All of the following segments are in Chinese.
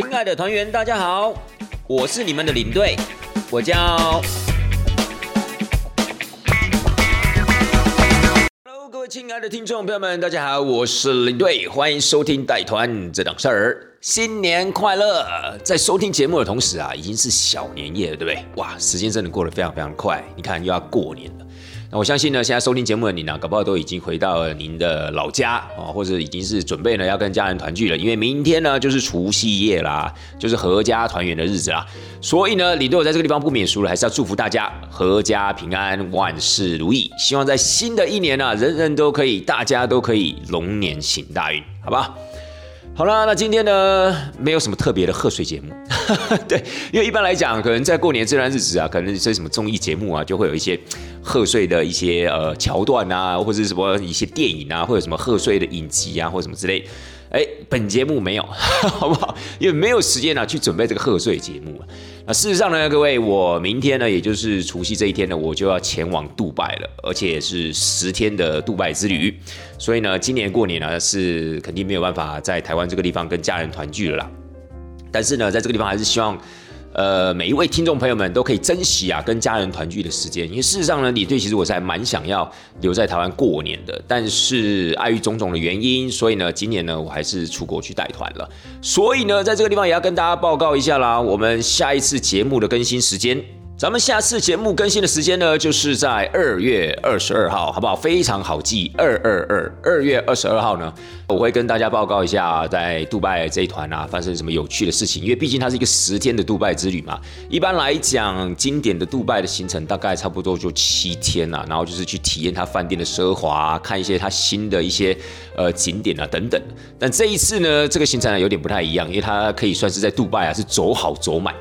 亲爱的团员，大家好，我是你们的领队，我叫。Hello，各位亲爱的听众朋友们，大家好，我是领队，欢迎收听带团这档事儿。新年快乐！在收听节目的同时啊，已经是小年夜了，对不对？哇，时间真的过得非常非常快，你看又要过年了。那我相信呢，现在收听节目的你呢，搞不好都已经回到了您的老家啊，或者已经是准备呢要跟家人团聚了，因为明天呢就是除夕夜啦，就是阖家团圆的日子啦。所以呢，李对我在这个地方不免俗了，还是要祝福大家阖家平安，万事如意。希望在新的一年呢，人人都可以，大家都可以龙年行大运，好吧？好啦，那今天呢，没有什么特别的贺岁节目，对，因为一般来讲，可能在过年这段日子啊，可能一些什么综艺节目啊，就会有一些贺岁的一些呃桥段啊，或者什么一些电影啊，或者什么贺岁的影集啊，或者什么之类。哎，本节目没有，好不好？因为没有时间啊去准备这个贺岁节目啊。那事实上呢，各位，我明天呢，也就是除夕这一天呢，我就要前往杜拜了，而且是十天的杜拜之旅。所以呢，今年过年呢，是肯定没有办法在台湾这个地方跟家人团聚了啦。但是呢，在这个地方还是希望。呃，每一位听众朋友们都可以珍惜啊，跟家人团聚的时间。因为事实上呢，李队其实我是还蛮想要留在台湾过年的，但是碍于种种的原因，所以呢，今年呢，我还是出国去带团了。所以呢，在这个地方也要跟大家报告一下啦，我们下一次节目的更新时间。咱们下次节目更新的时间呢，就是在二月二十二号，好不好？非常好记，二二二，二月二十二号呢，我会跟大家报告一下在杜拜这一团啊发生什么有趣的事情。因为毕竟它是一个十天的杜拜之旅嘛，一般来讲，经典的杜拜的行程大概差不多就七天呐，然后就是去体验它饭店的奢华，看一些它新的一些呃景点啊等等。但这一次呢，这个行程呢有点不太一样，因为它可以算是在杜拜啊是走好走满，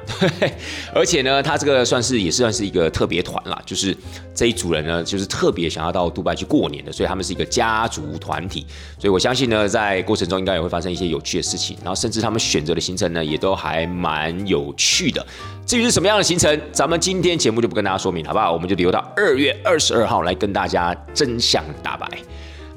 而且呢，它这个算是也。是算是一个特别团啦，就是这一组人呢，就是特别想要到杜拜去过年的，所以他们是一个家族团体，所以我相信呢，在过程中应该也会发生一些有趣的事情，然后甚至他们选择的行程呢，也都还蛮有趣的。至于是什么样的行程，咱们今天节目就不跟大家说明，好不好？我们就留到二月二十二号来跟大家真相大白。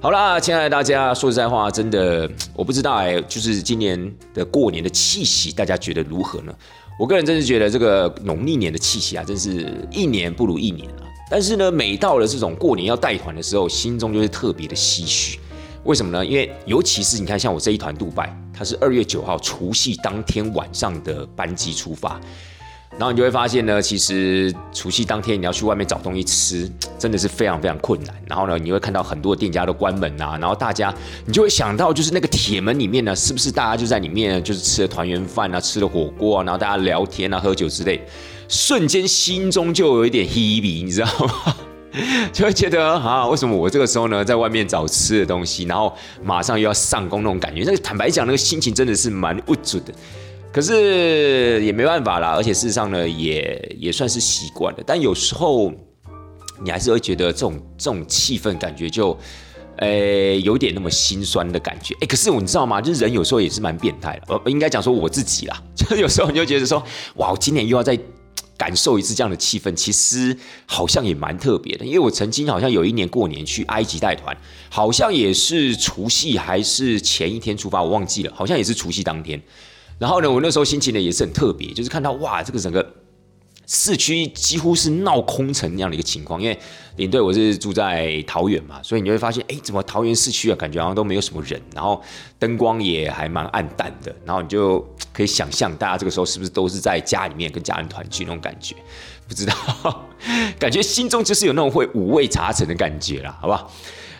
好啦，亲爱的大家，说实在话，真的我不知道哎，就是今年的过年的气息，大家觉得如何呢？我个人真是觉得这个农历年的气息啊，真是一年不如一年啊。但是呢，每到了这种过年要带团的时候，心中就是特别的唏嘘。为什么呢？因为尤其是你看，像我这一团杜拜，它是二月九号除夕当天晚上的班机出发。然后你就会发现呢，其实除夕当天你要去外面找东西吃，真的是非常非常困难。然后呢，你会看到很多店家都关门呐，然后大家你就会想到，就是那个铁门里面呢，是不是大家就在里面就是吃了团圆饭啊，吃了火锅啊，然后大家聊天啊，喝酒之类，瞬间心中就有一点 heavy，你知道吗？就会觉得啊，为什么我这个时候呢，在外面找吃的东西，然后马上又要上工那种感觉？那个坦白讲，那个心情真的是蛮不准的。可是也没办法啦，而且事实上呢，也也算是习惯了。但有时候你还是会觉得这种这种气氛感觉就，诶，有点那么心酸的感觉。诶，可是我你知道吗？就是人有时候也是蛮变态的。呃，应该讲说我自己啦，就有时候你就觉得说，哇，我今年又要再感受一次这样的气氛，其实好像也蛮特别的。因为我曾经好像有一年过年去埃及带团，好像也是除夕还是前一天出发，我忘记了，好像也是除夕当天。然后呢，我那时候心情呢也是很特别，就是看到哇，这个整个市区几乎是闹空城那样的一个情况。因为领队我是住在桃园嘛，所以你就会发现，哎，怎么桃园市区啊，感觉好像都没有什么人，然后灯光也还蛮暗淡的。然后你就可以想象，大家这个时候是不是都是在家里面跟家人团聚那种感觉？不知道，感觉心中就是有那种会五味杂陈的感觉啦，好不好？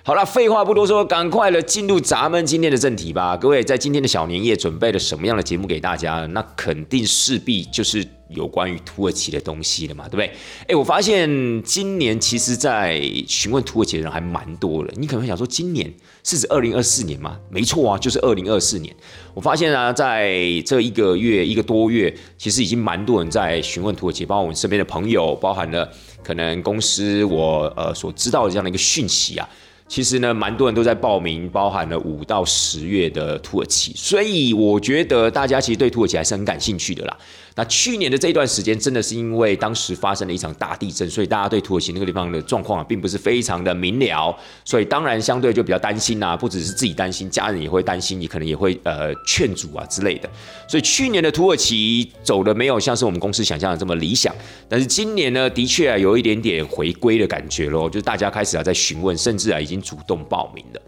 好了，废话不多说，赶快的进入咱们今天的正题吧。各位，在今天的小年夜准备了什么样的节目给大家？那肯定势必就是有关于土耳其的东西了嘛，对不对？哎，我发现今年其实，在询问土耳其的人还蛮多的。你可能想说，今年是指二零二四年吗？没错啊，就是二零二四年。我发现啊，在这一个月一个多月，其实已经蛮多人在询问土耳其，包括我们身边的朋友，包含了可能公司我呃所知道的这样的一个讯息啊。其实呢，蛮多人都在报名，包含了五到十月的土耳其，所以我觉得大家其实对土耳其还是很感兴趣的啦。那去年的这一段时间，真的是因为当时发生了一场大地震，所以大家对土耳其那个地方的状况啊，并不是非常的明了，所以当然相对就比较担心呐，不只是自己担心，家人也会担心，你可能也会呃劝阻啊之类的。所以去年的土耳其走的没有像是我们公司想象的这么理想，但是今年呢，的确啊有一点点回归的感觉咯，就是大家开始啊在询问，甚至啊已经主动报名了。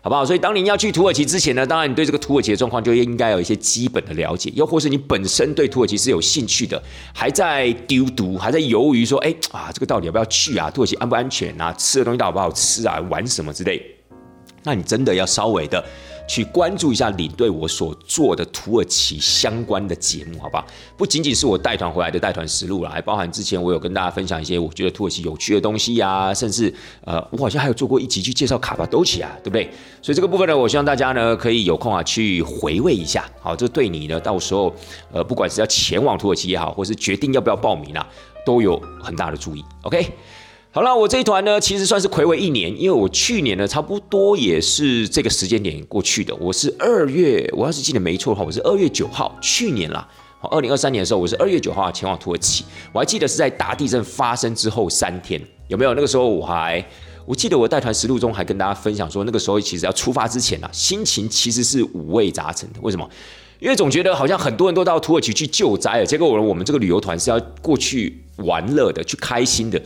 好不好？所以当你要去土耳其之前呢，当然你对这个土耳其的状况就应该有一些基本的了解，又或是你本身对土耳其是有兴趣的，还在丢毒，还在犹豫说，哎啊，这个到底要不要去啊？土耳其安不安全啊？吃的东西到底好不好吃啊？玩什么之类？那你真的要稍微的。去关注一下领队我所做的土耳其相关的节目，好不好？不仅仅是我带团回来的带团实录了，还包含之前我有跟大家分享一些我觉得土耳其有趣的东西呀，甚至呃，我好像还有做过一集去介绍卡巴多奇啊，对不对？所以这个部分呢，我希望大家呢可以有空啊去回味一下，好，这对你呢到时候呃，不管是要前往土耳其也好，或是决定要不要报名啊，都有很大的注意。OK。好了，我这一团呢，其实算是暌违一年，因为我去年呢，差不多也是这个时间点过去的。我是二月，我要是记得没错的话，我是二月九号，去年啦，二零二三年的时候，我是二月九号前往土耳其。我还记得是在大地震发生之后三天，有没有？那个时候我还，我记得我带团实录中还跟大家分享说，那个时候其实要出发之前啊，心情其实是五味杂陈的。为什么？因为总觉得好像很多人都到土耳其去救灾了，结果我们我们这个旅游团是要过去玩乐的，去开心的，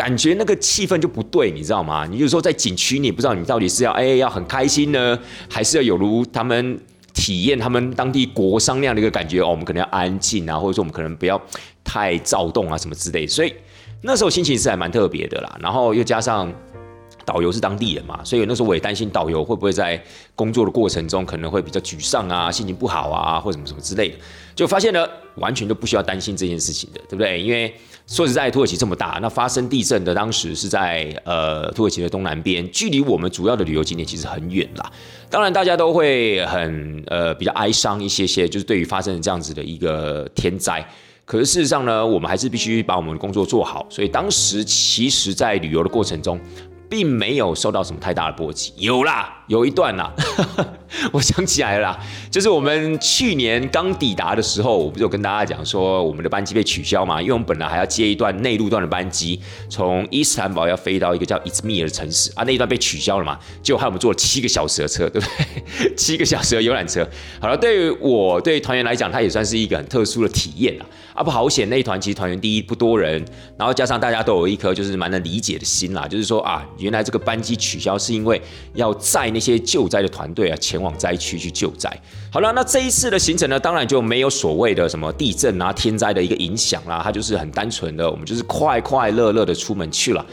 感觉那个气氛就不对，你知道吗？你有时候在景区，你不知道你到底是要哎要很开心呢，还是要有如他们体验他们当地国商那样的一个感觉哦。我们可能要安静啊，或者说我们可能不要太躁动啊，什么之类。所以那时候心情是还蛮特别的啦。然后又加上导游是当地人嘛，所以那时候我也担心导游会不会在工作的过程中可能会比较沮丧啊，心情不好啊，或什么什么之类的。就发现呢完全都不需要担心这件事情的，对不对？因为说实在，土耳其这么大，那发生地震的当时是在呃土耳其的东南边，距离我们主要的旅游景点其实很远啦。当然，大家都会很呃比较哀伤一些些，就是对于发生这样子的一个天灾。可是事实上呢，我们还是必须把我们的工作做好。所以当时其实，在旅游的过程中，并没有受到什么太大的波及。有啦。有一段啦，我想起来了，就是我们去年刚抵达的时候，我不是有跟大家讲说我们的班机被取消嘛？因为我们本来还要接一段内陆段的班机，从伊斯坦堡要飞到一个叫伊兹密尔的城市啊，那一段被取消了嘛？就害我们坐了七个小时的车，对不对？七个小时的游览车。好了，对于我对团员来讲，它也算是一个很特殊的体验啊。啊，不好险，那一团其实团员第一不多人，然后加上大家都有一颗就是蛮能理解的心啦，就是说啊，原来这个班机取消是因为要载那。些救灾的团队啊，前往灾区去救灾。好了，那这一次的行程呢，当然就没有所谓的什么地震啊、天灾的一个影响啦，它就是很单纯的，我们就是快快乐乐的出门去了。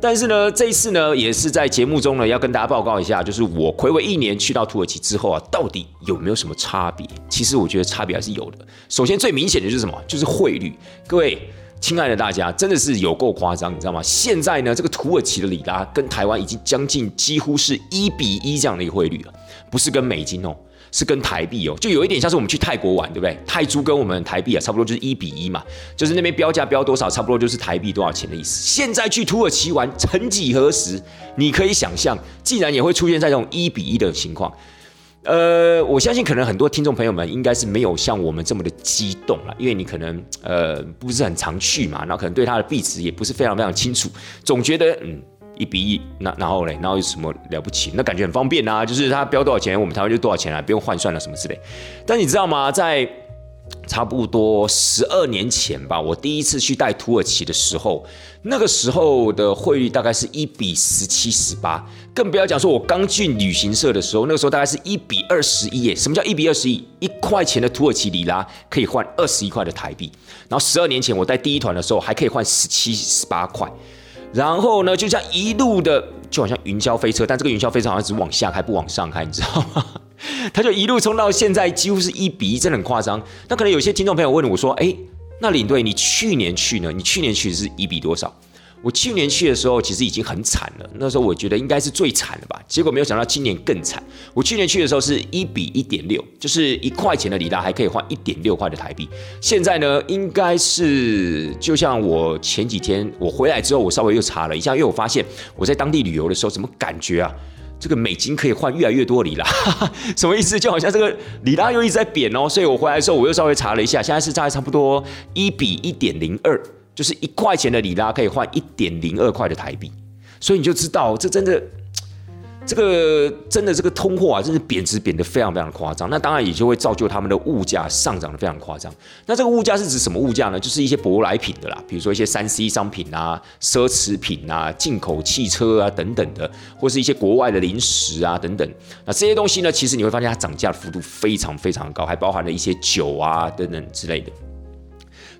但是呢，这一次呢，也是在节目中呢，要跟大家报告一下，就是我回违一年去到土耳其之后啊，到底有没有什么差别？其实我觉得差别还是有的。首先最明显的就是什么？就是汇率，各位。亲爱的大家，真的是有够夸张，你知道吗？现在呢，这个土耳其的里拉跟台湾已经将近几乎是一比一这样的一个汇率了，不是跟美金哦，是跟台币哦，就有一点像是我们去泰国玩，对不对？泰铢跟我们台币啊，差不多就是一比一嘛，就是那边标价标多少，差不多就是台币多少钱的意思。现在去土耳其玩，曾几何时，你可以想象，竟然也会出现在这种一比一的情况。呃，我相信可能很多听众朋友们应该是没有像我们这么的激动了，因为你可能呃不是很常去嘛，然后可能对它的币值也不是非常非常清楚，总觉得嗯一比一，那然后嘞，然后有什么了不起？那感觉很方便啊，就是它标多少钱，我们台湾就多少钱啊，不用换算了什么之类。但你知道吗，在差不多十二年前吧，我第一次去带土耳其的时候，那个时候的汇率大概是一比十七、十八，更不要讲说我刚进旅行社的时候，那个时候大概是一比二十一耶。什么叫一比二十一？一块钱的土耳其里拉可以换二十一块的台币。然后十二年前我带第一团的时候，还可以换十七、十八块。然后呢，就像一路的，就好像云霄飞车，但这个云霄飞车好像只往下开，不往上开，你知道吗？他就一路冲到现在，几乎是一比一，真的很夸张。那可能有些听众朋友问我说：“哎，那领队，你去年去呢？你去年去是一比多少？”我去年去的时候，其实已经很惨了。那时候我觉得应该是最惨的吧，结果没有想到今年更惨。我去年去的时候是一比一点六，就是一块钱的里拉还可以换一点六块的台币。现在呢，应该是就像我前几天我回来之后，我稍微又查了一下，因为我发现我在当地旅游的时候，怎么感觉啊，这个美金可以换越来越多里拉，什么意思？就好像这个里拉又一直在贬哦。所以我回来的时候，我又稍微查了一下，现在是大概差不多一比一点零二。就是一块钱的里拉可以换一点零二块的台币，所以你就知道这真的，这个真的这个通货啊，真是贬值贬得非常非常夸张。那当然也就会造就他们的物价上涨的非常夸张。那这个物价是指什么物价呢？就是一些舶来品的啦，比如说一些三 C 商品啊、奢侈品啊、进口汽车啊等等的，或是一些国外的零食啊等等。那这些东西呢，其实你会发现它涨价的幅度非常非常高，还包含了一些酒啊等等之类的。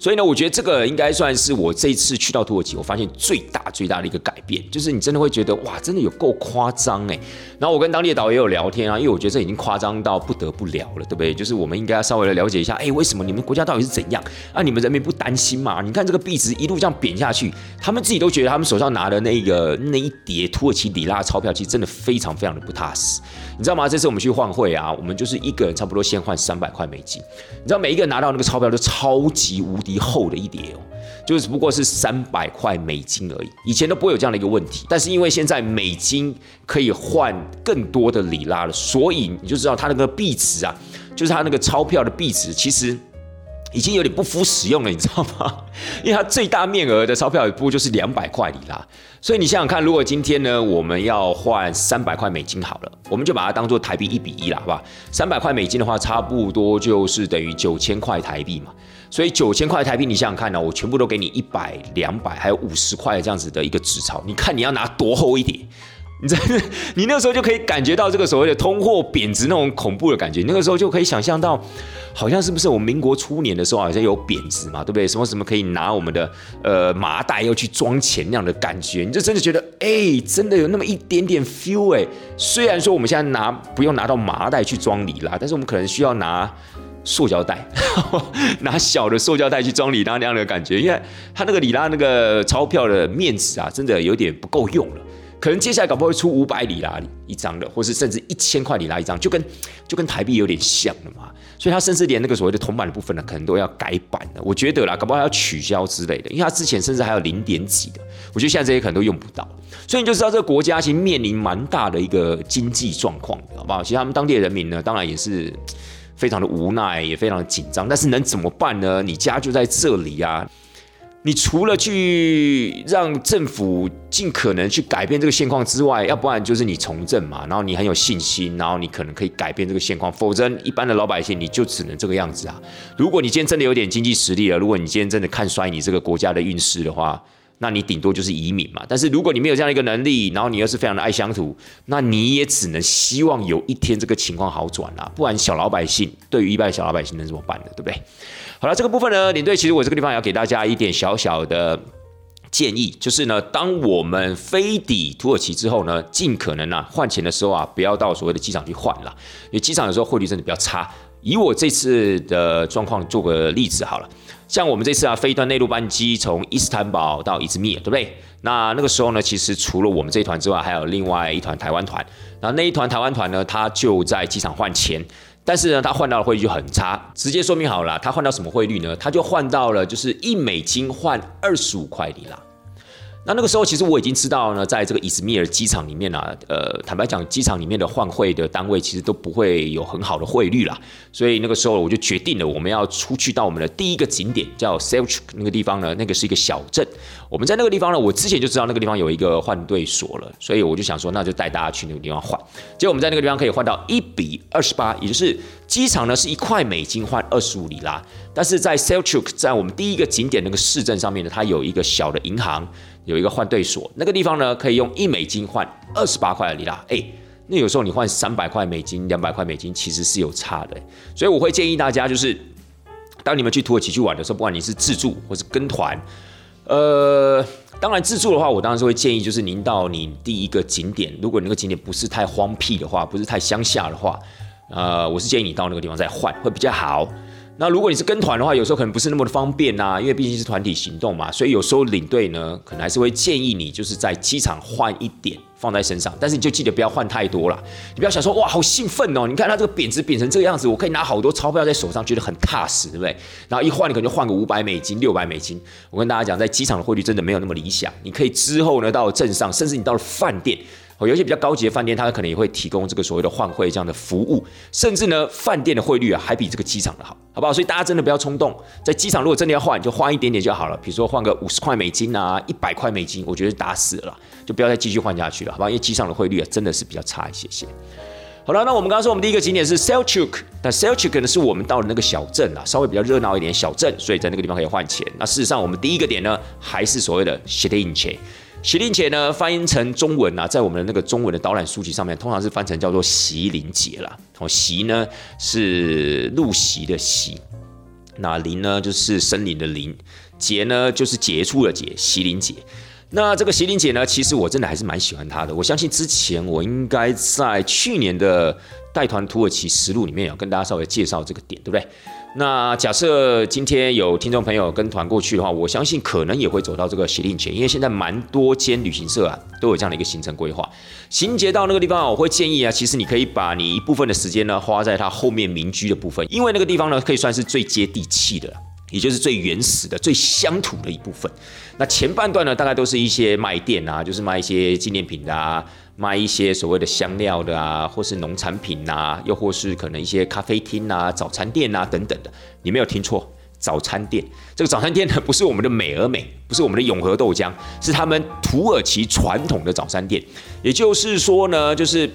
所以呢，我觉得这个应该算是我这一次去到土耳其，我发现最大最大的一个改变，就是你真的会觉得哇，真的有够夸张哎。然后我跟当地的导游也有聊天啊，因为我觉得这已经夸张到不得不聊了，对不对？就是我们应该要稍微的了解一下，哎，为什么你们国家到底是怎样？啊，你们人民不担心嘛？你看这个币值一路这样贬下去，他们自己都觉得他们手上拿的那个那一叠土耳其里拉钞票，其实真的非常非常的不踏实。你知道吗？这次我们去换汇啊，我们就是一个人差不多先换三百块美金。你知道每一个人拿到那个钞票都超级无敌厚的一叠哦，就只不过是三百块美金而已。以前都不会有这样的一个问题，但是因为现在美金可以换更多的里拉了，所以你就知道它那个币值啊，就是它那个钞票的币值，其实。已经有点不敷使用了，你知道吗？因为它最大面额的钞票不过就是两百块里啦，所以你想想看，如果今天呢我们要换三百块美金好了，我们就把它当做台币一比一了，好不好？三百块美金的话，差不多就是等于九千块台币嘛。所以九千块台币，你想想看呢，我全部都给你一百、两百，还有五十块这样子的一个纸钞，你看你要拿多厚一点？你真的，你那个时候就可以感觉到这个所谓的通货贬值那种恐怖的感觉。那个时候就可以想象到，好像是不是我们民国初年的时候好像有贬值嘛，对不对？什么什么可以拿我们的呃麻袋要去装钱那样的感觉，你就真的觉得，哎，真的有那么一点点 feel 哎。虽然说我们现在拿不用拿到麻袋去装里拉，但是我们可能需要拿塑胶袋，拿小的塑胶袋去装里拉那样的感觉，因为它那个里拉那个钞票的面值啊，真的有点不够用了。可能接下来搞不好会出五百里拉一张的，或是甚至一千块里拉一张，就跟就跟台币有点像了嘛。所以它甚至连那个所谓的铜板的部分呢，可能都要改版了。我觉得啦，搞不好要取消之类的，因为它之前甚至还有零点几的，我觉得现在这些可能都用不到。所以你就知道这个国家其实面临蛮大的一个经济状况，好不好？其实他们当地人民呢，当然也是非常的无奈，也非常的紧张。但是能怎么办呢？你家就在这里呀。你除了去让政府尽可能去改变这个现况之外，要不然就是你从政嘛，然后你很有信心，然后你可能可以改变这个现况，否则一般的老百姓你就只能这个样子啊。如果你今天真的有点经济实力了，如果你今天真的看衰你这个国家的运势的话，那你顶多就是移民嘛。但是如果你没有这样一个能力，然后你又是非常的爱乡土，那你也只能希望有一天这个情况好转啦。不然小老百姓对于一般小老百姓能怎么办呢？对不对？好了，这个部分呢，领队其实我这个地方要给大家一点小小的建议，就是呢，当我们飞抵土耳其之后呢，尽可能啊换钱的时候啊，不要到所谓的机场去换了，因为机场有时候汇率真的比较差。以我这次的状况做个例子好了，像我们这次啊飞一段内陆班机从伊斯坦堡到伊兹密尔，对不对？那那个时候呢，其实除了我们这一团之外，还有另外一团台湾团，然后那一团台湾团呢，他就在机场换钱。但是呢，他换到的汇率就很差，直接说明好了，他换到什么汇率呢？他就换到了就是一美金换二十五块里拉。那那个时候，其实我已经知道呢，在这个伊斯密尔机场里面啊，呃，坦白讲，机场里面的换汇的单位其实都不会有很好的汇率啦。所以那个时候我就决定了，我们要出去到我们的第一个景点，叫 s e l c h 那个地方呢，那个是一个小镇。我们在那个地方呢，我之前就知道那个地方有一个换兑所了，所以我就想说，那就带大家去那个地方换。结果我们在那个地方可以换到一比二十八，也就是机场呢是一块美金换二十五里拉，但是在 Selchuk 在我们第一个景点那个市镇上面呢，它有一个小的银行。有一个换兑所，那个地方呢可以用一美金换二十八块里拉，哎，那有时候你换三百块美金、两百块美金，其实是有差的。所以我会建议大家，就是当你们去土耳其去玩的时候，不管你是自助或是跟团，呃，当然自助的话，我当然是会建议，就是您到你第一个景点，如果那个景点不是太荒僻的话，不是太乡下的话，呃，我是建议你到那个地方再换会比较好。那如果你是跟团的话，有时候可能不是那么的方便呐，因为毕竟是团体行动嘛，所以有时候领队呢，可能还是会建议你就是在机场换一点放在身上，但是你就记得不要换太多啦。你不要想说哇好兴奋哦，你看他这个贬值贬成这个样子，我可以拿好多钞票在手上，觉得很踏实，对不对？然后一换你可能就换个五百美金、六百美金。我跟大家讲，在机场的汇率真的没有那么理想，你可以之后呢到镇上，甚至你到了饭店。哦，有些比较高级的饭店，它可能也会提供这个所谓的换汇这样的服务，甚至呢，饭店的汇率啊，还比这个机场的好，好不好？所以大家真的不要冲动，在机场如果真的要换，就换一点点就好了，比如说换个五十块美金啊，一百块美金，我觉得打死了，就不要再继续换下去了，好吧？因为机场的汇率啊，真的是比较差一些些。好了，那我们刚刚说我们第一个景点是 Selchuk，但 Selchuk 呢是我们到了那个小镇啊，稍微比较热闹一点小镇，所以在那个地方可以换钱。那事实上，我们第一个点呢，还是所谓的 s h i l i n c h 席林节呢，翻译成中文啊，在我们的那个中文的导览书籍上面，通常是翻成叫做席林节啦。哦，席呢是入席的席，那林呢就是森林的林，节呢就是杰出的节，席林节。那这个席林节呢，其实我真的还是蛮喜欢它的。我相信之前我应该在去年的带团土耳其实录里面有跟大家稍微介绍这个点，对不对？那假设今天有听众朋友跟团过去的话，我相信可能也会走到这个协定节，因为现在蛮多间旅行社啊都有这样的一个行程规划。行节到那个地方，我会建议啊，其实你可以把你一部分的时间呢花在它后面民居的部分，因为那个地方呢可以算是最接地气的，也就是最原始的、最乡土的一部分。那前半段呢，大概都是一些卖店啊，就是卖一些纪念品的啊。卖一些所谓的香料的啊，或是农产品呐，又或是可能一些咖啡厅啊、早餐店啊等等的，你没有听错，早餐店。这个早餐店呢，不是我们的美而美，不是我们的永和豆浆，是他们土耳其传统的早餐店。也就是说呢，就是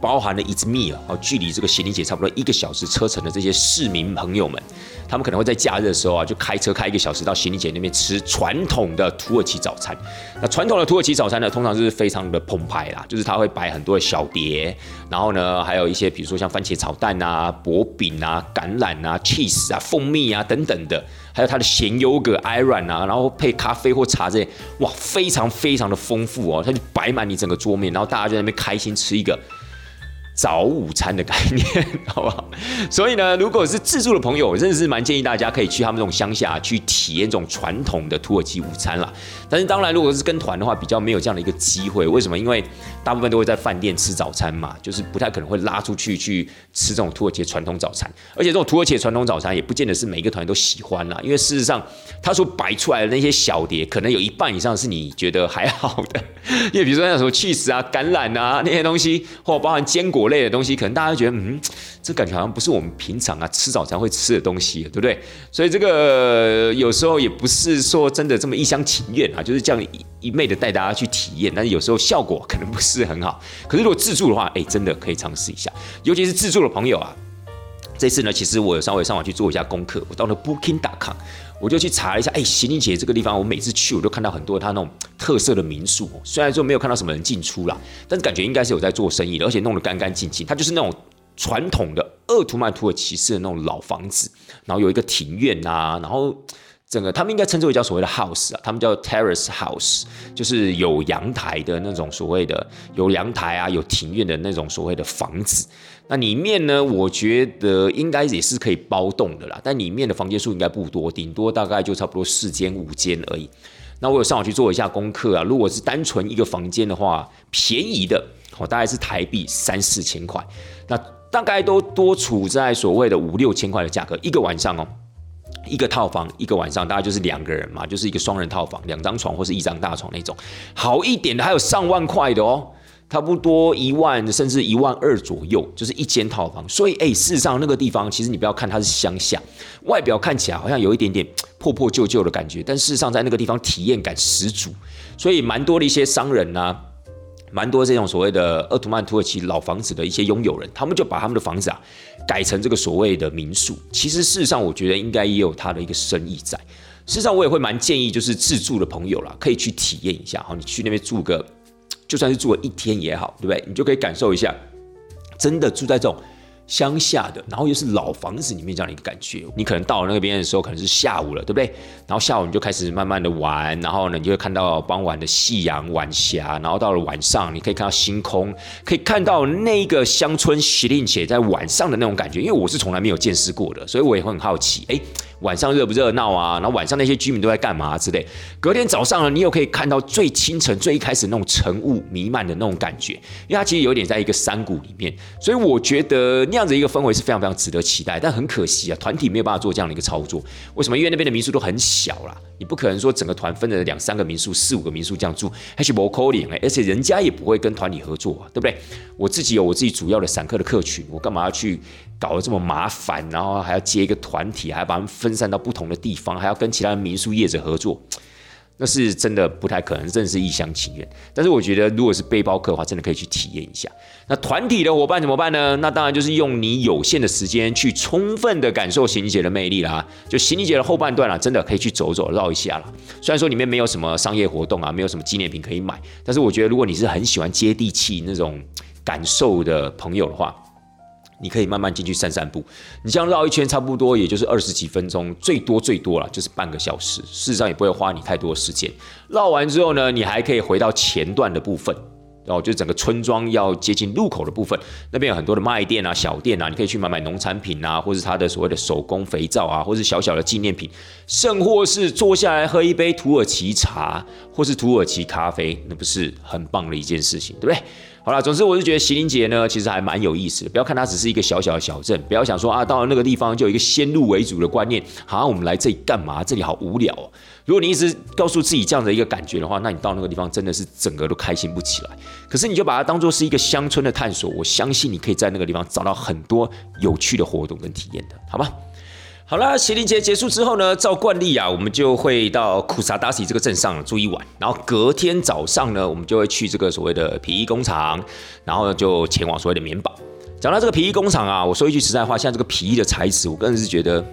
包含了伊兹密尔，哦，距离这个行林节差不多一个小时车程的这些市民朋友们。他们可能会在假日的时候啊，就开车开一个小时到行李姐那边吃传统的土耳其早餐。那传统的土耳其早餐呢，通常就是非常的澎湃啦，就是它会摆很多的小碟，然后呢，还有一些比如说像番茄炒蛋啊、薄饼啊、橄榄啊、cheese 啊、蜂蜜啊等等的，还有它的咸优格、艾软啊，然后配咖啡或茶这些，哇，非常非常的丰富哦，它就摆满你整个桌面，然后大家就在那边开心吃一个。早午餐的概念，好不好？所以呢，如果是自助的朋友，我真的是蛮建议大家可以去他们这种乡下去体验这种传统的土耳其午餐啦。但是当然，如果是跟团的话，比较没有这样的一个机会。为什么？因为大部分都会在饭店吃早餐嘛，就是不太可能会拉出去去吃这种土耳其传统早餐。而且这种土耳其传统早餐也不见得是每一个团都喜欢啦，因为事实上，他所摆出来的那些小碟，可能有一半以上是你觉得还好的。因为比如说那什么 cheese 啊、橄榄啊那些东西，或包含坚果。类的东西，可能大家觉得，嗯，这感觉好像不是我们平常啊吃早餐会吃的东西，对不对？所以这个有时候也不是说真的这么一厢情愿啊，就是这样一昧的带大家去体验，但是有时候效果可能不是很好。可是如果自助的话，哎，真的可以尝试一下，尤其是自助的朋友啊。这次呢，其实我有稍微上网去做一下功课，我到了 Booking.com。我就去查了一下，哎，行李姐这个地方，我每次去我都看到很多他那种特色的民宿。虽然说没有看到什么人进出啦，但是感觉应该是有在做生意的，而且弄得干干净净。它就是那种传统的鄂图曼土耳其式的那种老房子，然后有一个庭院啊，然后。整个他们应该称之为叫所谓的 house 啊，他们叫 terrace house，就是有阳台的那种所谓的有阳台啊，有庭院的那种所谓的房子。那里面呢，我觉得应该也是可以包栋的啦，但里面的房间数应该不多，顶多大概就差不多四间五间而已。那我有上网去做一下功课啊，如果是单纯一个房间的话，便宜的哦，大概是台币三四千块，那大概都多处在所谓的五六千块的价格一个晚上哦。一个套房一个晚上大概就是两个人嘛，就是一个双人套房，两张床或是一张大床那种。好一点的还有上万块的哦，差不多一万甚至一万二左右，就是一间套房。所以哎，事实上那个地方其实你不要看它是乡下，外表看起来好像有一点点破破旧旧的感觉，但事实上在那个地方体验感十足。所以蛮多的一些商人呐。蛮多这种所谓的鄂图曼土耳其老房子的一些拥有人，他们就把他们的房子啊改成这个所谓的民宿。其实事实上，我觉得应该也有他的一个生意在。事实上，我也会蛮建议，就是自住的朋友啦，可以去体验一下。好，你去那边住个，就算是住了一天也好，对不对？你就可以感受一下，真的住在这种乡下的，然后又是老房子里面这样的一个感觉。你可能到了那边的时候，可能是下午了，对不对？然后下午你就开始慢慢的玩，然后呢，你就会看到傍晚的夕阳晚霞，然后到了晚上，你可以看到星空，可以看到那个乡村喜令且在晚上的那种感觉。因为我是从来没有见识过的，所以我也会很好奇，哎。晚上热不热闹啊？然后晚上那些居民都在干嘛之类。隔天早上呢，你又可以看到最清晨、最一开始那种晨雾弥漫的那种感觉，因为它其实有点在一个山谷里面，所以我觉得那样子一个氛围是非常非常值得期待。但很可惜啊，团体没有办法做这样的一个操作。为什么？因为那边的民宿都很小啦，你不可能说整个团分了两三个民宿、四五个民宿这样住，还是不扣脸而且人家也不会跟团体合作啊，对不对？我自己有我自己主要的散客的客群，我干嘛要去？搞得这么麻烦，然后还要接一个团体，还要把他们分散到不同的地方，还要跟其他的民宿业者合作，那是真的不太可能，真是一厢情愿。但是我觉得，如果是背包客的话，真的可以去体验一下。那团体的伙伴怎么办呢？那当然就是用你有限的时间去充分的感受行李节的魅力啦。就行李节的后半段啊，真的可以去走走绕一下了。虽然说里面没有什么商业活动啊，没有什么纪念品可以买，但是我觉得，如果你是很喜欢接地气那种感受的朋友的话，你可以慢慢进去散散步，你这样绕一圈，差不多也就是二十几分钟，最多最多了就是半个小时，事实上也不会花你太多的时间。绕完之后呢，你还可以回到前段的部分，然后就整个村庄要接近入口的部分，那边有很多的卖店啊、小店啊，你可以去买买农产品啊，或是它的所谓的手工肥皂啊，或是小小的纪念品，甚或是坐下来喝一杯土耳其茶，或是土耳其咖啡，那不是很棒的一件事情，对不对？好了，总之我是觉得席林节呢，其实还蛮有意思的。不要看它只是一个小小的小镇，不要想说啊，到了那个地方就有一个先入为主的观念，好像我们来这里干嘛？这里好无聊哦。如果你一直告诉自己这样的一个感觉的话，那你到那个地方真的是整个都开心不起来。可是你就把它当做是一个乡村的探索，我相信你可以在那个地方找到很多有趣的活动跟体验的，好吗？好了，邪灵节结束之后呢，照惯例啊，我们就会到库萨达西这个镇上住一晚，然后隔天早上呢，我们就会去这个所谓的皮衣工厂，然后就前往所谓的棉堡。讲到这个皮衣工厂啊，我说一句实在话，现在这个皮衣的材质，我个人是觉得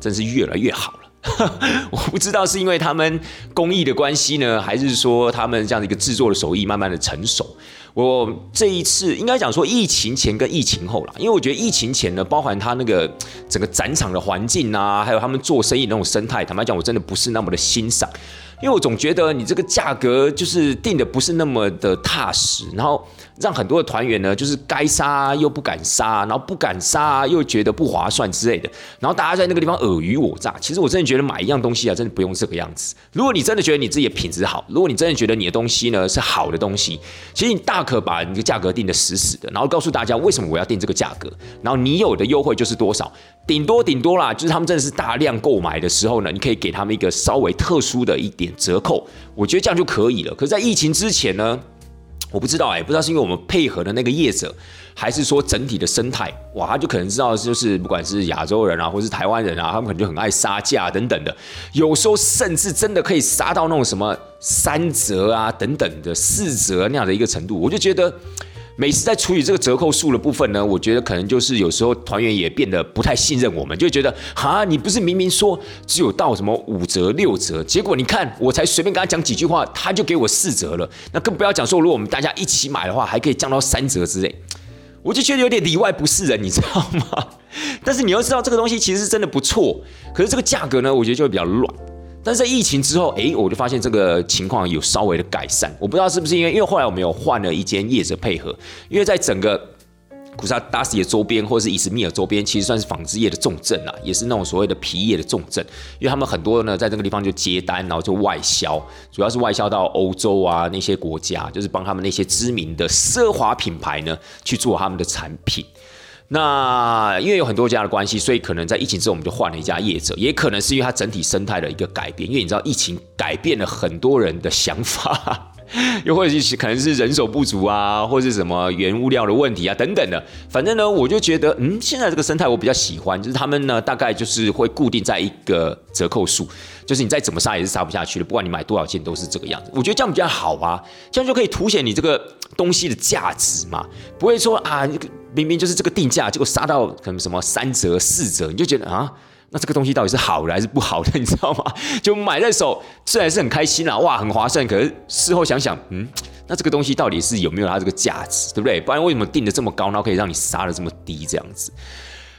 真是越来越好了。我不知道是因为他们工艺的关系呢，还是说他们这样的一个制作的手艺慢慢的成熟。我这一次应该讲说疫情前跟疫情后啦，因为我觉得疫情前呢，包含他那个整个展场的环境啊，还有他们做生意那种生态，坦白讲，我真的不是那么的欣赏。因为我总觉得你这个价格就是定的不是那么的踏实，然后让很多的团员呢，就是该杀又不敢杀，然后不敢杀又觉得不划算之类的，然后大家在那个地方尔虞我诈。其实我真的觉得买一样东西啊，真的不用这个样子。如果你真的觉得你自己的品质好，如果你真的觉得你的东西呢是好的东西，其实你大可把你的价格定的死死的，然后告诉大家为什么我要定这个价格，然后你有的优惠就是多少。顶多顶多啦，就是他们真的是大量购买的时候呢，你可以给他们一个稍微特殊的一点折扣，我觉得这样就可以了。可是，在疫情之前呢，我不知道哎，不知道是因为我们配合的那个业者，还是说整体的生态，哇，他就可能知道，就是不管是亚洲人啊，或是台湾人啊，他们可能就很爱杀价等等的，有时候甚至真的可以杀到那种什么三折啊等等的四折那样的一个程度，我就觉得。每次在处理这个折扣数的部分呢，我觉得可能就是有时候团员也变得不太信任我们，就觉得哈，你不是明明说只有到什么五折六折，结果你看我才随便跟他讲几句话，他就给我四折了。那更不要讲说，如果我们大家一起买的话，还可以降到三折之类，我就觉得有点里外不是人，你知道吗？但是你要知道这个东西其实是真的不错，可是这个价格呢，我觉得就会比较乱。但是在疫情之后，哎，我就发现这个情况有稍微的改善。我不知道是不是因为，因为后来我们有换了一间业者配合，因为在整个古萨达斯的周边或者是伊斯密尔周边，其实算是纺织业的重镇啊，也是那种所谓的皮业的重镇。因为他们很多呢，在这个地方就接单，然后就外销，主要是外销到欧洲啊那些国家，就是帮他们那些知名的奢华品牌呢去做他们的产品。那因为有很多家的关系，所以可能在疫情之后，我们就换了一家业者，也可能是因为它整体生态的一个改变。因为你知道，疫情改变了很多人的想法，又或者是可能是人手不足啊，或者是什么原物料的问题啊等等的。反正呢，我就觉得，嗯，现在这个生态我比较喜欢，就是他们呢大概就是会固定在一个折扣数，就是你再怎么杀也是杀不下去的，不管你买多少件都是这个样子。我觉得这样比较好啊，这样就可以凸显你这个东西的价值嘛，不会说啊。明明就是这个定价，结果杀到可能什么三折四折，你就觉得啊，那这个东西到底是好的还是不好的，你知道吗？就买在手虽然是很开心啊，哇，很划算，可是事后想想，嗯，那这个东西到底是有没有它这个价值，对不对？不然为什么定的这么高，然后可以让你杀的这么低这样子？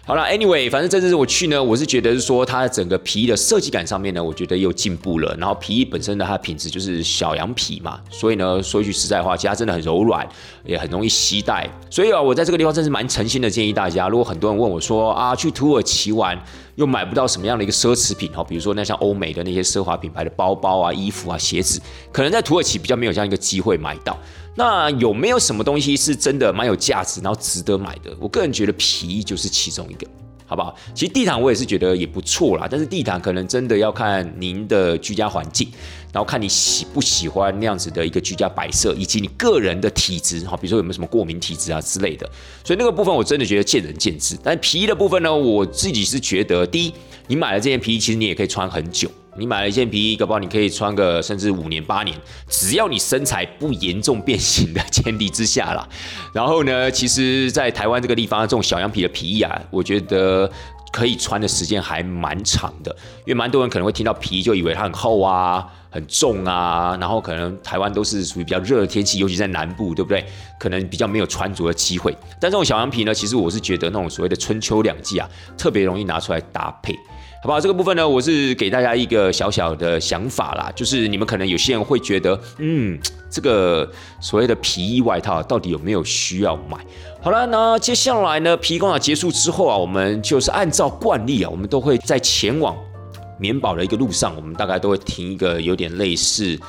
好了，Anyway，反正这次我去呢，我是觉得是说它整个皮衣的设计感上面呢，我觉得又进步了。然后皮衣本身的它的品质就是小羊皮嘛，所以呢说一句实在话，其实它真的很柔软，也很容易携带。所以啊，我在这个地方真是蛮诚心的建议大家，如果很多人问我说啊，去土耳其玩又买不到什么样的一个奢侈品哈，比如说那像欧美的那些奢华品牌的包包啊、衣服啊、鞋子，可能在土耳其比较没有这样一个机会买到。那有没有什么东西是真的蛮有价值，然后值得买的？我个人觉得皮衣就是其中一个，好不好？其实地毯我也是觉得也不错啦，但是地毯可能真的要看您的居家环境，然后看你喜不喜欢那样子的一个居家摆设，以及你个人的体质，哈，比如说有没有什么过敏体质啊之类的。所以那个部分我真的觉得见仁见智。但皮衣的部分呢，我自己是觉得，第一，你买了这件皮衣，其实你也可以穿很久。你买了一件皮衣，搞不好你可以穿个甚至五年八年，只要你身材不严重变形的前提之下啦。然后呢，其实，在台湾这个地方，这种小羊皮的皮衣啊，我觉得可以穿的时间还蛮长的。因为蛮多人可能会听到皮衣就以为它很厚啊、很重啊，然后可能台湾都是属于比较热的天气，尤其在南部，对不对？可能比较没有穿着的机会。但这种小羊皮呢，其实我是觉得那种所谓的春秋两季啊，特别容易拿出来搭配。好不好？这个部分呢，我是给大家一个小小的想法啦，就是你们可能有些人会觉得，嗯，这个所谓的皮衣外套到底有没有需要买？好了，那接下来呢，皮工厂结束之后啊，我们就是按照惯例啊，我们都会在前往棉堡的一个路上，我们大概都会停一个有点类似，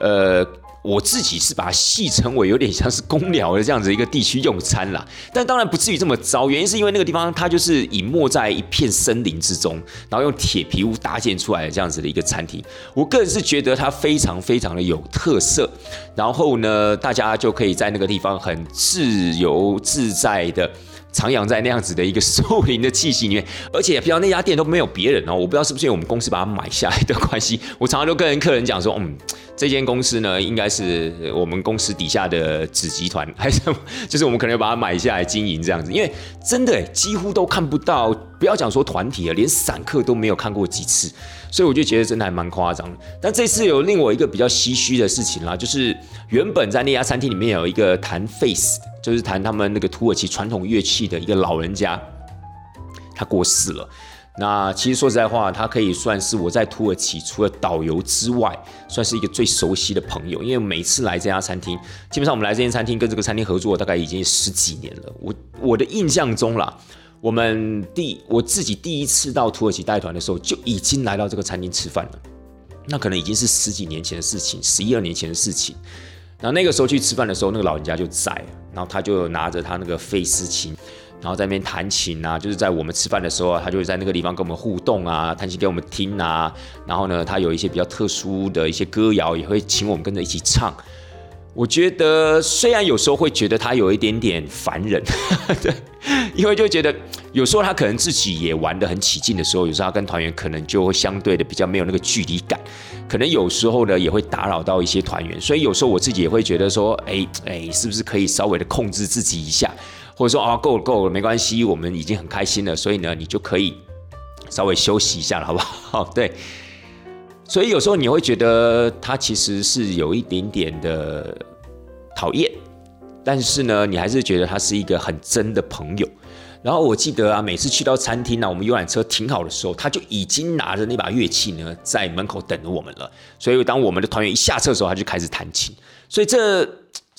呃。我自己是把它戏称为有点像是公鸟的这样子一个地区用餐啦，但当然不至于这么糟。原因是因为那个地方它就是隐没在一片森林之中，然后用铁皮屋搭建出来的这样子的一个餐厅。我个人是觉得它非常非常的有特色，然后呢，大家就可以在那个地方很自由自在的。徜徉在那样子的一个树林的气息里面，而且比较那家店都没有别人哦，我不知道是不是因为我们公司把它买下来的关系。我常常都跟客人讲说，嗯，这间公司呢，应该是我们公司底下的子集团，还是就是我们可能要把它买下来经营这样子，因为真的几乎都看不到，不要讲说团体了，连散客都没有看过几次，所以我就觉得真的还蛮夸张。但这次有令我一个比较唏嘘的事情啦，就是原本在那家餐厅里面有一个弹 face。就是弹他们那个土耳其传统乐器的一个老人家，他过世了。那其实说实在话，他可以算是我在土耳其除了导游之外，算是一个最熟悉的朋友。因为每次来这家餐厅，基本上我们来这间餐厅跟这个餐厅合作，大概已经十几年了。我我的印象中啦，我们第我自己第一次到土耳其带团的时候，就已经来到这个餐厅吃饭了。那可能已经是十几年前的事情，十一二年前的事情。然后那个时候去吃饭的时候，那个老人家就在，然后他就拿着他那个费斯琴，然后在那边弹琴啊，就是在我们吃饭的时候，他就会在那个地方跟我们互动啊，弹琴给我们听啊。然后呢，他有一些比较特殊的一些歌谣，也会请我们跟着一起唱。我觉得虽然有时候会觉得他有一点点烦人，对，因为就觉得有时候他可能自己也玩得很起劲的时候，有时候他跟团员可能就会相对的比较没有那个距离感。可能有时候呢，也会打扰到一些团员，所以有时候我自己也会觉得说，哎哎，是不是可以稍微的控制自己一下，或者说啊，够了够了，没关系，我们已经很开心了，所以呢，你就可以稍微休息一下了，好不好？对，所以有时候你会觉得他其实是有一点点的讨厌，但是呢，你还是觉得他是一个很真的朋友。然后我记得啊，每次去到餐厅呢，我们游览车停好的时候，他就已经拿着那把乐器呢，在门口等着我们了。所以当我们的团员一下车的时候，他就开始弹琴。所以这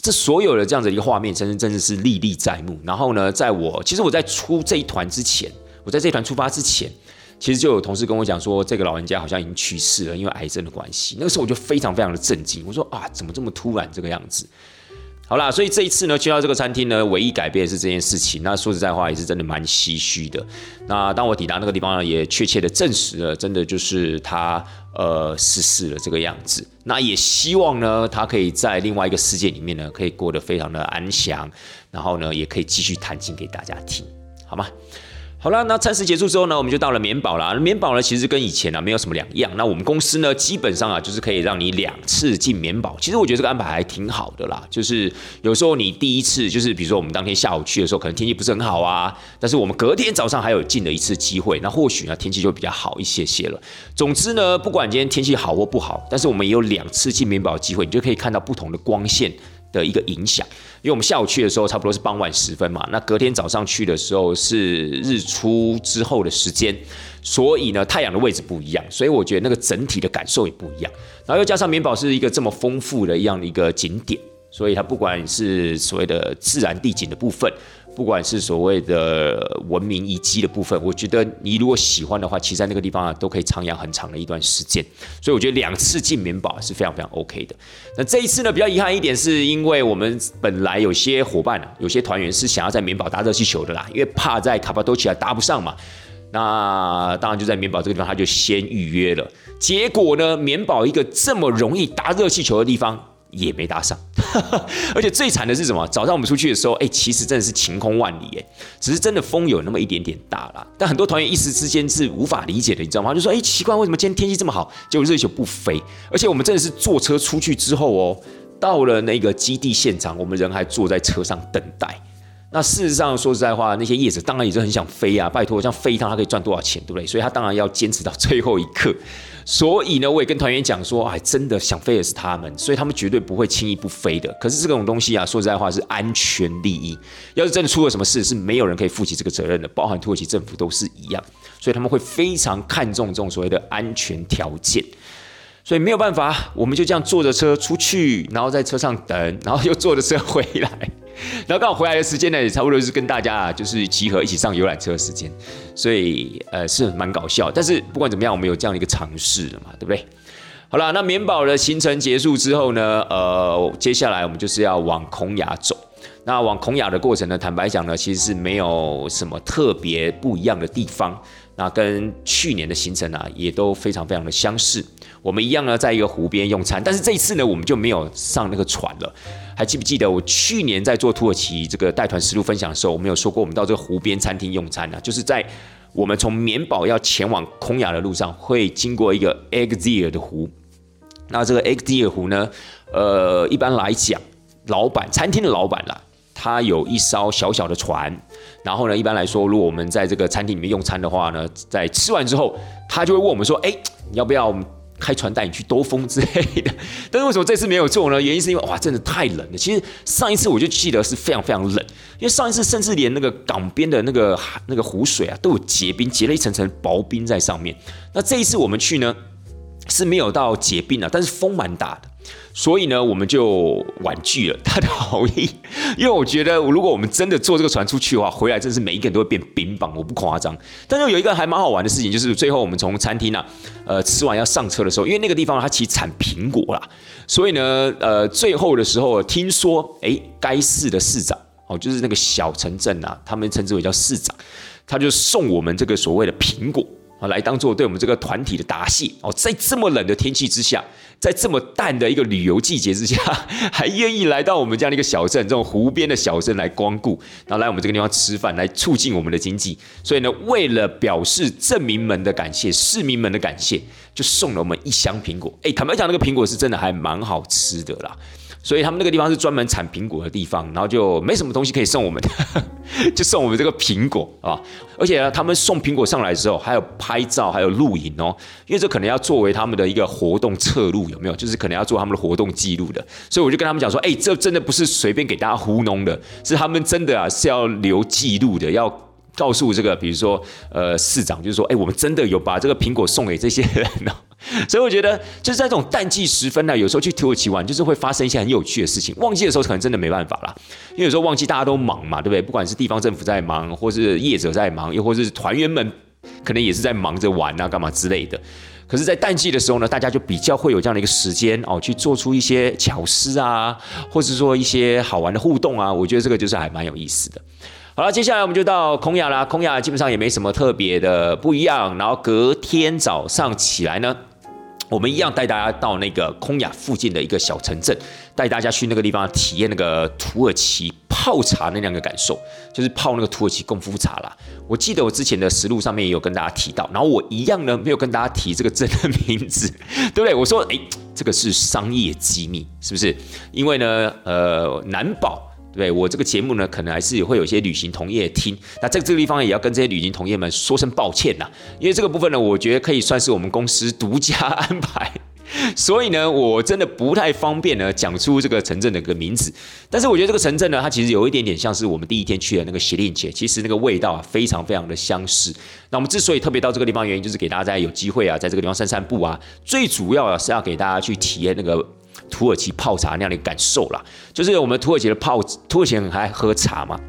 这所有的这样子一个画面，真的真的是历历在目。然后呢，在我其实我在出这一团之前，我在这一团出发之前，其实就有同事跟我讲说，这个老人家好像已经去世了，因为癌症的关系。那个时候我就非常非常的震惊，我说啊，怎么这么突然这个样子？好啦，所以这一次呢，去到这个餐厅呢，唯一改变是这件事情。那说实在话，也是真的蛮唏嘘的。那当我抵达那个地方呢，也确切的证实了，真的就是他呃逝世了这个样子。那也希望呢，他可以在另外一个世界里面呢，可以过得非常的安详，然后呢，也可以继续弹琴给大家听，好吗？好了，那餐食结束之后呢，我们就到了缅宝啦。棉堡呢，其实跟以前呢没有什么两样。那我们公司呢，基本上啊，就是可以让你两次进缅宝。其实我觉得这个安排还挺好的啦。就是有时候你第一次，就是比如说我们当天下午去的时候，可能天气不是很好啊，但是我们隔天早上还有进的一次机会，那或许呢天气就比较好一些些了。总之呢，不管今天天气好或不好，但是我们也有两次进缅宝的机会，你就可以看到不同的光线。的一个影响，因为我们下午去的时候差不多是傍晚时分嘛，那隔天早上去的时候是日出之后的时间，所以呢太阳的位置不一样，所以我觉得那个整体的感受也不一样。然后又加上棉宝是一个这么丰富的一样的一个景点，所以它不管是所谓的自然地景的部分。不管是所谓的文明遗迹的部分，我觉得你如果喜欢的话，其实在那个地方啊，都可以徜徉很长的一段时间。所以我觉得两次进棉堡是非常非常 OK 的。那这一次呢，比较遗憾一点，是因为我们本来有些伙伴啊，有些团员是想要在棉堡搭热气球的啦，因为怕在卡巴多奇亚搭不上嘛。那当然就在棉堡这个地方，他就先预约了。结果呢，棉堡一个这么容易搭热气球的地方。也没搭上，而且最惨的是什么？早上我们出去的时候，哎，其实真的是晴空万里，哎，只是真的风有那么一点点大啦。但很多团员一时之间是无法理解的，你知道吗？就说，哎，奇怪，为什么今天天气这么好，结果热球不飞？而且我们真的是坐车出去之后哦，到了那个基地现场，我们人还坐在车上等待。那事实上，说实在话，那些叶子当然也是很想飞啊，拜托，像飞一趟他可以赚多少钱，对不对？所以他当然要坚持到最后一刻。所以呢，我也跟团员讲说，哎，真的想飞的是他们，所以他们绝对不会轻易不飞的。可是这种东西啊，说实在话是安全利益，要是真的出了什么事，是没有人可以负起这个责任的，包含土耳其政府都是一样。所以他们会非常看重这种所谓的安全条件。所以没有办法，我们就这样坐着车出去，然后在车上等，然后又坐着车回来。然后刚好回来的时间呢，也差不多是跟大家就是集合一起上游览车的时间，所以呃是蛮搞笑。但是不管怎么样，我们有这样的一个尝试了嘛，对不对？好了，那棉宝的行程结束之后呢，呃，接下来我们就是要往孔雅走。那往孔雅的过程呢，坦白讲呢，其实是没有什么特别不一样的地方。那跟去年的行程啊，也都非常非常的相似。我们一样呢，在一个湖边用餐，但是这一次呢，我们就没有上那个船了。还记不记得我去年在做土耳其这个带团实录分享的时候，我们有说过，我们到这个湖边餐厅用餐呢，就是在我们从棉堡要前往空雅的路上，会经过一个 Exir 的湖。那这个 Exir 湖呢，呃，一般来讲，老板餐厅的老板啦，他有一艘小小的船。然后呢，一般来说，如果我们在这个餐厅里面用餐的话呢，在吃完之后，他就会问我们说：“哎，你要不要？”开船带你去兜风之类的，但是为什么这次没有做呢？原因是因为哇，真的太冷了。其实上一次我就记得是非常非常冷，因为上一次甚至连那个港边的那个那个湖水啊都有结冰，结了一层层薄冰在上面。那这一次我们去呢是没有到结冰啊，但是风蛮大的。所以呢，我们就婉拒了他的好意，因为我觉得，如果我们真的坐这个船出去的话，回来真是每一个人都会变冰棒，我不夸张。但是有一个还蛮好玩的事情，就是最后我们从餐厅啊，呃，吃完要上车的时候，因为那个地方它其实产苹果啦，所以呢，呃，最后的时候听说，哎，该市的市长哦，就是那个小城镇啊，他们称之为叫市长，他就送我们这个所谓的苹果。啊，来当做对我们这个团体的答谢哦，在这么冷的天气之下，在这么淡的一个旅游季节之下，还愿意来到我们这样的一个小镇，这种湖边的小镇来光顾，然后来我们这个地方吃饭，来促进我们的经济。所以呢，为了表示镇民们的感谢、市民们的感谢，就送了我们一箱苹果。哎，坦白讲，那个苹果是真的还蛮好吃的啦。所以他们那个地方是专门产苹果的地方，然后就没什么东西可以送我们，就送我们这个苹果啊！而且呢，他们送苹果上来的时候，还有拍照，还有录影哦，因为这可能要作为他们的一个活动侧录，有没有？就是可能要做他们的活动记录的。所以我就跟他们讲说，哎，这真的不是随便给大家糊弄的，是他们真的啊是要留记录的，要。告诉这个，比如说，呃，市长就是说，哎，我们真的有把这个苹果送给这些人呢。所以我觉得，就是在这种淡季时分呢，有时候去土耳其玩，就是会发生一些很有趣的事情。旺季的时候可能真的没办法啦，因为有时候旺季大家都忙嘛，对不对？不管是地方政府在忙，或是业者在忙，又或是团员们可能也是在忙着玩啊，干嘛之类的。可是，在淡季的时候呢，大家就比较会有这样的一个时间哦，去做出一些巧思啊，或者说一些好玩的互动啊。我觉得这个就是还蛮有意思的。好了，接下来我们就到空雅啦。空雅基本上也没什么特别的不一样。然后隔天早上起来呢，我们一样带大家到那个空雅附近的一个小城镇，带大家去那个地方体验那个土耳其泡茶那两个感受，就是泡那个土耳其功夫茶啦。我记得我之前的实录上面也有跟大家提到，然后我一样呢没有跟大家提这个镇的名字，对不对？我说，诶，这个是商业机密，是不是？因为呢，呃，难保。对我这个节目呢，可能还是会有一些旅行同业听，那在这个地方也要跟这些旅行同业们说声抱歉呐，因为这个部分呢，我觉得可以算是我们公司独家安排，所以呢，我真的不太方便呢讲出这个城镇的一个名字，但是我觉得这个城镇呢，它其实有一点点像是我们第一天去的那个喜令节，其实那个味道啊，非常非常的相似。那我们之所以特别到这个地方，原因就是给大家在有机会啊，在这个地方散散步啊，最主要是要给大家去体验那个。土耳其泡茶那样的感受啦，就是我们土耳其的泡，土耳其人很爱喝茶嘛。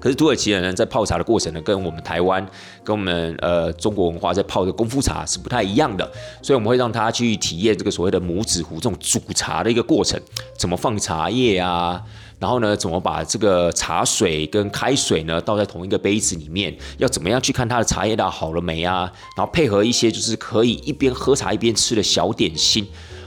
可是土耳其人呢，在泡茶的过程呢，跟我们台湾、跟我们呃中国文化在泡的功夫茶是不太一样的。所以我们会让他去体验这个所谓的拇指壶这种煮茶的一个过程，怎么放茶叶啊，然后呢，怎么把这个茶水跟开水呢倒在同一个杯子里面，要怎么样去看它的茶叶倒好了没啊？然后配合一些就是可以一边喝茶一边吃的小点心。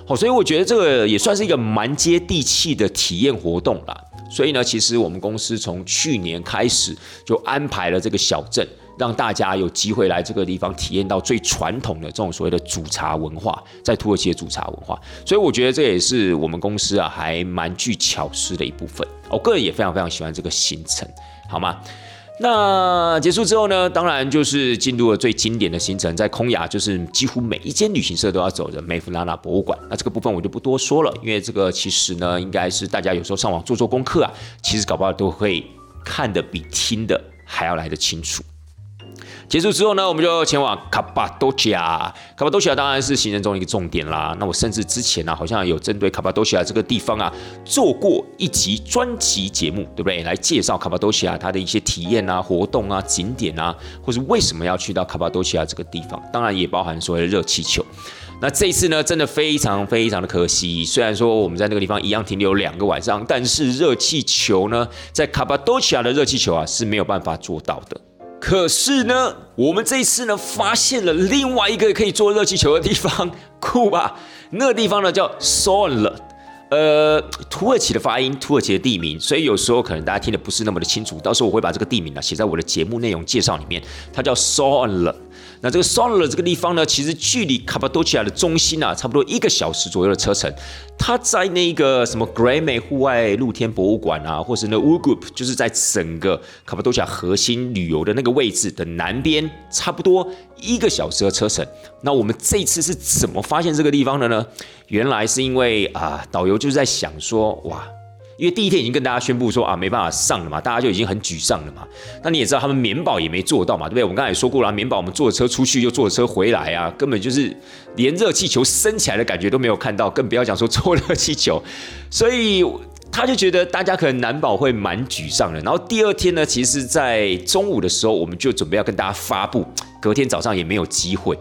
好，所以我觉得这个也算是一个蛮接地气的体验活动啦。所以呢，其实我们公司从去年开始就安排了这个小镇，让大家有机会来这个地方体验到最传统的这种所谓的煮茶文化，在土耳其的煮茶文化。所以我觉得这也是我们公司啊还蛮具巧思的一部分。我个人也非常非常喜欢这个行程，好吗？那结束之后呢？当然就是进入了最经典的行程，在空雅就是几乎每一间旅行社都要走的梅夫拉纳博物馆。那这个部分我就不多说了，因为这个其实呢，应该是大家有时候上网做做功课啊，其实搞不好都会看的比听的还要来得清楚。结束之后呢，我们就前往卡巴多西亚。卡巴多西亚当然是行程中的一个重点啦。那我甚至之前呢，好像有针对卡巴多西亚这个地方啊，做过一集专辑节目，对不对？来介绍卡巴多西亚它的一些体验啊、活动啊、景点啊，或是为什么要去到卡巴多西亚这个地方。当然也包含所谓的热气球。那这一次呢，真的非常非常的可惜。虽然说我们在那个地方一样停留两个晚上，但是热气球呢，在卡巴多西亚的热气球啊是没有办法做到的。可是呢，我们这一次呢，发现了另外一个可以做热气球的地方，酷吧？那个地方呢叫 s o l a 呃，土耳其的发音，土耳其的地名，所以有时候可能大家听的不是那么的清楚。到时候我会把这个地名呢写在我的节目内容介绍里面，它叫 s o l a 那这个 s o l a 这个地方呢，其实距离卡巴多奇亚的中心啊，差不多一个小时左右的车程。它在那个什么 Grame 户外露天博物馆啊，或是那 u g r o u p 就是在整个卡巴多奇亚核心旅游的那个位置的南边，差不多一个小时的车程。那我们这次是怎么发现这个地方的呢？原来是因为啊，导游就是在想说，哇。因为第一天已经跟大家宣布说啊没办法上了嘛，大家就已经很沮丧了嘛。那你也知道他们免保也没做到嘛，对不对？我们刚才也说过了，免保我们坐车出去又坐车回来啊，根本就是连热气球升起来的感觉都没有看到，更不要讲说坐热气球。所以他就觉得大家可能难保会蛮沮丧的。然后第二天呢，其实在中午的时候我们就准备要跟大家发布，隔天早上也没有机会。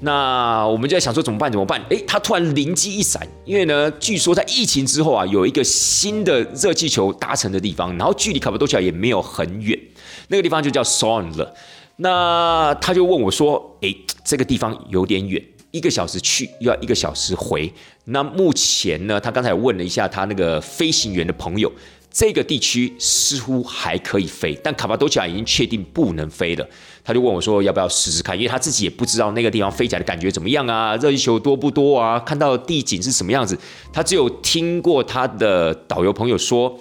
那我们就在想说怎么办？怎么办？诶，他突然灵机一闪，因为呢，据说在疫情之后啊，有一个新的热气球搭乘的地方，然后距离卡布多奇亚也没有很远，那个地方就叫 Son 了。那他就问我说：“诶，这个地方有点远，一个小时去又要一个小时回。那目前呢，他刚才问了一下他那个飞行员的朋友。”这个地区似乎还可以飞，但卡巴多奇亚已经确定不能飞了。他就问我说：“要不要试试看？”因为他自己也不知道那个地方飞起来的感觉怎么样啊，热气球多不多啊，看到地景是什么样子。他只有听过他的导游朋友说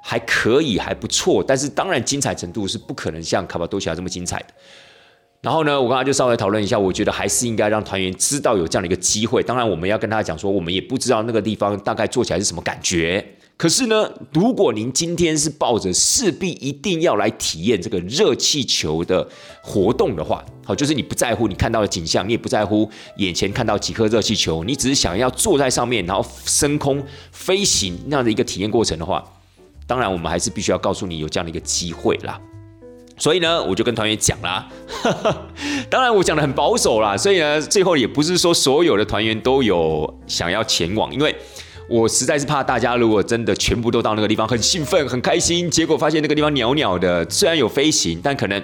还可以，还不错。但是当然精彩程度是不可能像卡巴多奇亚这么精彩的。然后呢，我刚才就稍微讨论一下，我觉得还是应该让团员知道有这样的一个机会。当然，我们要跟他讲说，我们也不知道那个地方大概做起来是什么感觉。可是呢，如果您今天是抱着势必一定要来体验这个热气球的活动的话，好，就是你不在乎你看到的景象，你也不在乎眼前看到几颗热气球，你只是想要坐在上面，然后升空飞行那样的一个体验过程的话，当然我们还是必须要告诉你有这样的一个机会啦。所以呢，我就跟团员讲啦，当然我讲的很保守啦，所以呢，最后也不是说所有的团员都有想要前往，因为。我实在是怕大家如果真的全部都到那个地方很兴奋很开心，结果发现那个地方袅袅的，虽然有飞行，但可能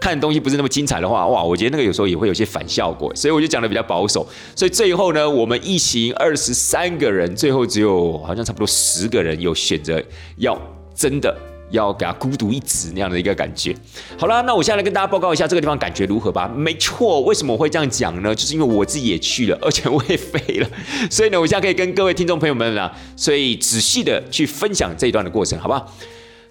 看东西不是那么精彩的话，哇，我觉得那个有时候也会有些反效果，所以我就讲的比较保守。所以最后呢，我们一行二十三个人，最后只有好像差不多十个人有选择要真的。要给他孤独一子那样的一个感觉。好了，那我现在来跟大家报告一下这个地方感觉如何吧。没错，为什么我会这样讲呢？就是因为我自己也去了，而且我也飞了，所以呢，我现在可以跟各位听众朋友们呢，所以仔细的去分享这一段的过程，好不好？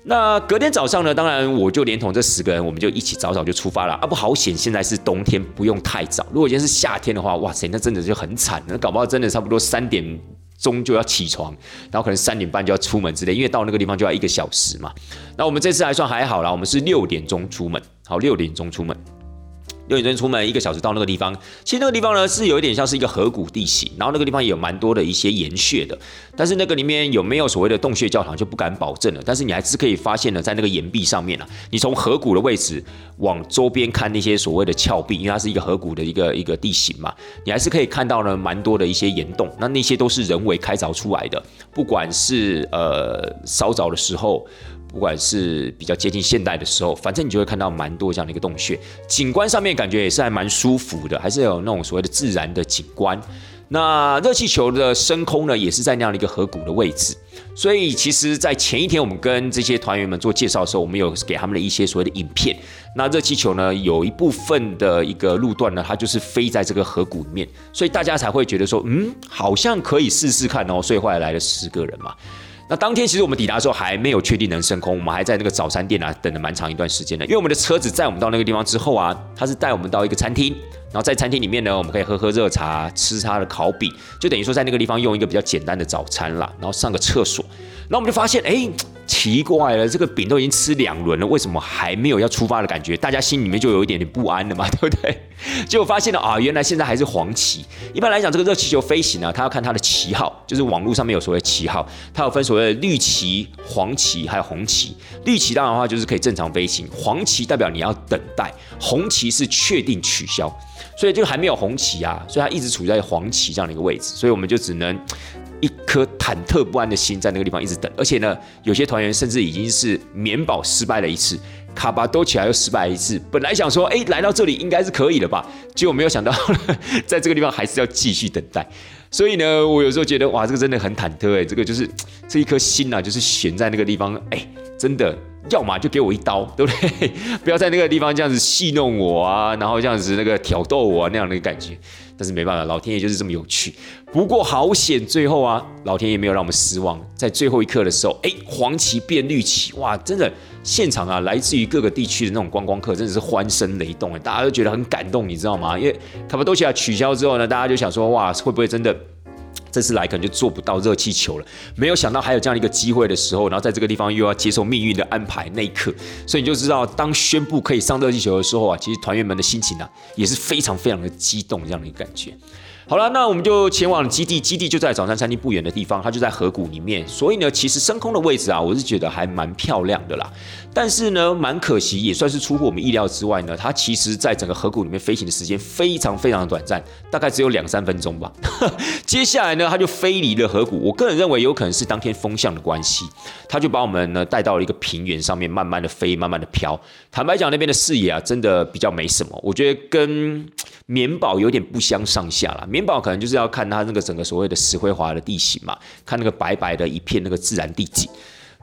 那隔天早上呢，当然我就连同这十个人，我们就一起早早就出发了。啊，不好险，现在是冬天，不用太早。如果今天是夏天的话，哇塞，那真的就很惨，那搞不好真的差不多三点。钟就要起床，然后可能三点半就要出门之类，因为到那个地方就要一个小时嘛。那我们这次还算还好啦，我们是六点钟出门，好，六点钟出门。六点钟出门，一个小时到那个地方。其实那个地方呢，是有一点像是一个河谷地形，然后那个地方也有蛮多的一些岩穴的。但是那个里面有没有所谓的洞穴教堂就不敢保证了。但是你还是可以发现呢，在那个岩壁上面啊，你从河谷的位置往周边看那些所谓的峭壁，因为它是一个河谷的一个一个地形嘛，你还是可以看到呢蛮多的一些岩洞。那那些都是人为开凿出来的，不管是呃烧凿的时候。不管是比较接近现代的时候，反正你就会看到蛮多这样的一个洞穴，景观上面感觉也是还蛮舒服的，还是有那种所谓的自然的景观。那热气球的升空呢，也是在那样的一个河谷的位置。所以其实，在前一天我们跟这些团员们做介绍的时候，我们有给他们的一些所谓的影片。那热气球呢，有一部分的一个路段呢，它就是飞在这个河谷里面，所以大家才会觉得说，嗯，好像可以试试看哦。所以后来来了十个人嘛。那当天其实我们抵达的时候还没有确定能升空，我们还在那个早餐店啊等了蛮长一段时间的。因为我们的车子载我们到那个地方之后啊，他是带我们到一个餐厅，然后在餐厅里面呢，我们可以喝喝热茶，吃他的烤饼，就等于说在那个地方用一个比较简单的早餐啦，然后上个厕所。那我们就发现，哎，奇怪了，这个饼都已经吃两轮了，为什么还没有要出发的感觉？大家心里面就有一点点不安了嘛，对不对？结果发现了啊，原来现在还是黄旗。一般来讲，这个热气球飞行呢，它要看它的旗号，就是网络上面有所谓旗号，它有分所谓的绿旗、黄旗还有红旗。绿旗当然的话就是可以正常飞行，黄旗代表你要等待，红旗是确定取消，所以就还没有红旗啊，所以它一直处在黄旗这样的一个位置，所以我们就只能。一颗忐忑不安的心在那个地方一直等，而且呢，有些团员甚至已经是免保失败了一次，卡巴多起来又失败一次。本来想说，哎，来到这里应该是可以的吧？结果没有想到，在这个地方还是要继续等待。所以呢，我有时候觉得，哇，这个真的很忐忑哎，这个就是这一颗心呐，就是悬在那个地方，哎，真的，要么就给我一刀，对不对？不要在那个地方这样子戏弄我啊，然后这样子那个挑逗我啊那样的感觉。但是没办法，老天爷就是这么有趣。不过好险，最后啊，老天爷没有让我们失望。在最后一刻的时候，哎，黄旗变绿旗，哇，真的，现场啊，来自于各个地区的那种观光客，真的是欢声雷动哎，大家都觉得很感动，你知道吗？因为卡巴多西亚取消之后呢，大家就想说，哇，会不会真的？这次来可能就做不到热气球了，没有想到还有这样一个机会的时候，然后在这个地方又要接受命运的安排那一刻，所以你就知道，当宣布可以上热气球的时候啊，其实团员们的心情呢也是非常非常的激动这样的一个感觉。好了，那我们就前往基地，基地就在早餐餐厅不远的地方，它就在河谷里面，所以呢，其实升空的位置啊，我是觉得还蛮漂亮的啦。但是呢，蛮可惜，也算是出乎我们意料之外呢，它其实在整个河谷里面飞行的时间非常非常的短暂，大概只有两三分钟吧。接下来呢，那它就飞离了河谷。我个人认为有可能是当天风向的关系，它就把我们呢带到了一个平原上面，慢慢的飞，慢慢的飘。坦白讲，那边的视野啊，真的比较没什么，我觉得跟。棉宝有点不相上下了，棉宝可能就是要看它那个整个所谓的石灰华的地形嘛，看那个白白的一片那个自然地景。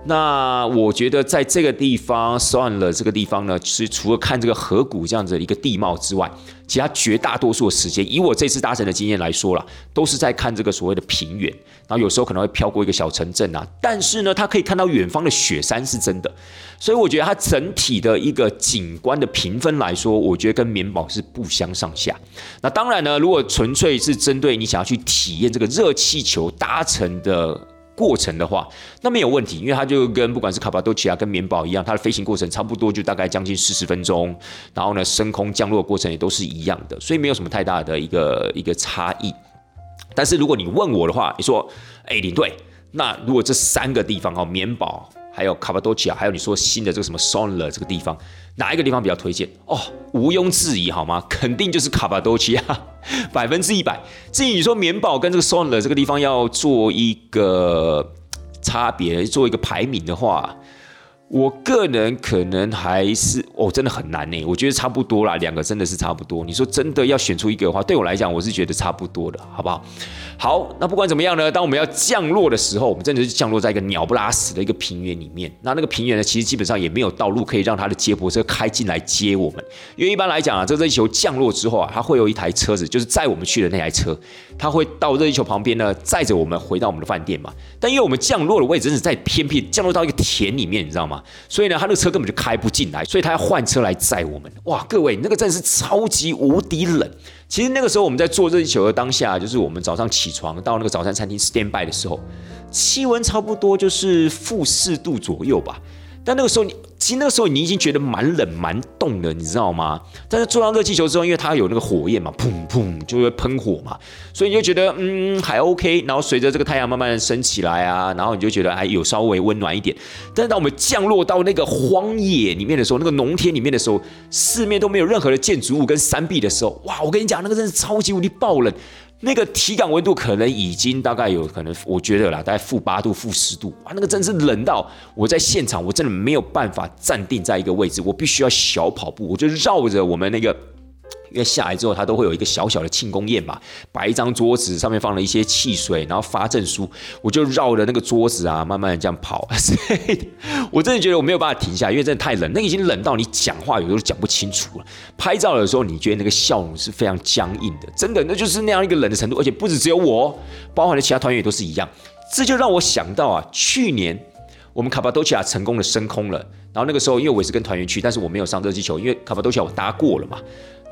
那我觉得在这个地方算了，这个地方呢，是除了看这个河谷这样子一个地貌之外，其他绝大多数的时间，以我这次搭乘的经验来说啦，都是在看这个所谓的平原，然后有时候可能会飘过一个小城镇啊，但是呢，它可以看到远方的雪山是真的，所以我觉得它整体的一个景观的评分来说，我觉得跟棉堡是不相上下。那当然呢，如果纯粹是针对你想要去体验这个热气球搭乘的。过程的话，那没有问题，因为它就跟不管是卡巴多奇亚跟棉堡一样，它的飞行过程差不多，就大概将近四十分钟。然后呢，升空降落过程也都是一样的，所以没有什么太大的一个一个差异。但是如果你问我的话，你说，哎，领队，那如果这三个地方哦，棉堡、还有卡巴多奇亚，还有你说新的这个什么 s o n l e r 这个地方，哪一个地方比较推荐？哦，毋庸置疑，好吗？肯定就是卡巴多奇亚，百分之一百。至于你说棉堡跟这个 s o n l e r 这个地方要做一个差别，做一个排名的话。我个人可能还是哦，真的很难呢。我觉得差不多啦，两个真的是差不多。你说真的要选出一个的话，对我来讲，我是觉得差不多的，好不好？好，那不管怎么样呢，当我们要降落的时候，我们真的是降落在一个鸟不拉屎的一个平原里面。那那个平原呢，其实基本上也没有道路可以让它的接驳车开进来接我们。因为一般来讲啊，这热气球降落之后啊，它会有一台车子，就是载我们去的那台车，它会到热气球旁边呢，载着我们回到我们的饭店嘛。但因为我们降落的位置是在偏僻，降落到一个田里面，你知道吗？所以呢，他那个车根本就开不进来，所以他要换车来载我们。哇，各位，那个真的是超级无敌冷。其实那个时候我们在做热气球的当下，就是我们早上起床到那个早餐餐厅 stand by 的时候，气温差不多就是负四度左右吧。但那个时候你。其实那个时候你已经觉得蛮冷蛮冻的，你知道吗？但是坐上热气球之后，因为它有那个火焰嘛，砰砰就会喷火嘛，所以你就觉得嗯还 OK。然后随着这个太阳慢慢升起来啊，然后你就觉得哎有稍微温暖一点。但是当我们降落到那个荒野里面的时候，那个农田里面的时候，四面都没有任何的建筑物跟山壁的时候，哇！我跟你讲，那个真是超级无敌爆冷。那个体感温度可能已经大概有可能，我觉得啦，大概负八度、负十度，哇，那个真是冷到我在现场，我真的没有办法站定在一个位置，我必须要小跑步，我就绕着我们那个。因为下来之后，它都会有一个小小的庆功宴嘛，摆一张桌子，上面放了一些汽水，然后发证书，我就绕着那个桌子啊，慢慢的这样跑。我真的觉得我没有办法停下，因为真的太冷，那已经冷到你讲话有时候讲不清楚了。拍照的时候，你觉得那个笑容是非常僵硬的，真的，那就是那样一个冷的程度，而且不止只有我，包含的其他团员也都是一样。这就让我想到啊，去年我们卡巴多奇亚成功的升空了，然后那个时候因为我也是跟团员去，但是我没有上热气球，因为卡巴多奇亚我搭过了嘛。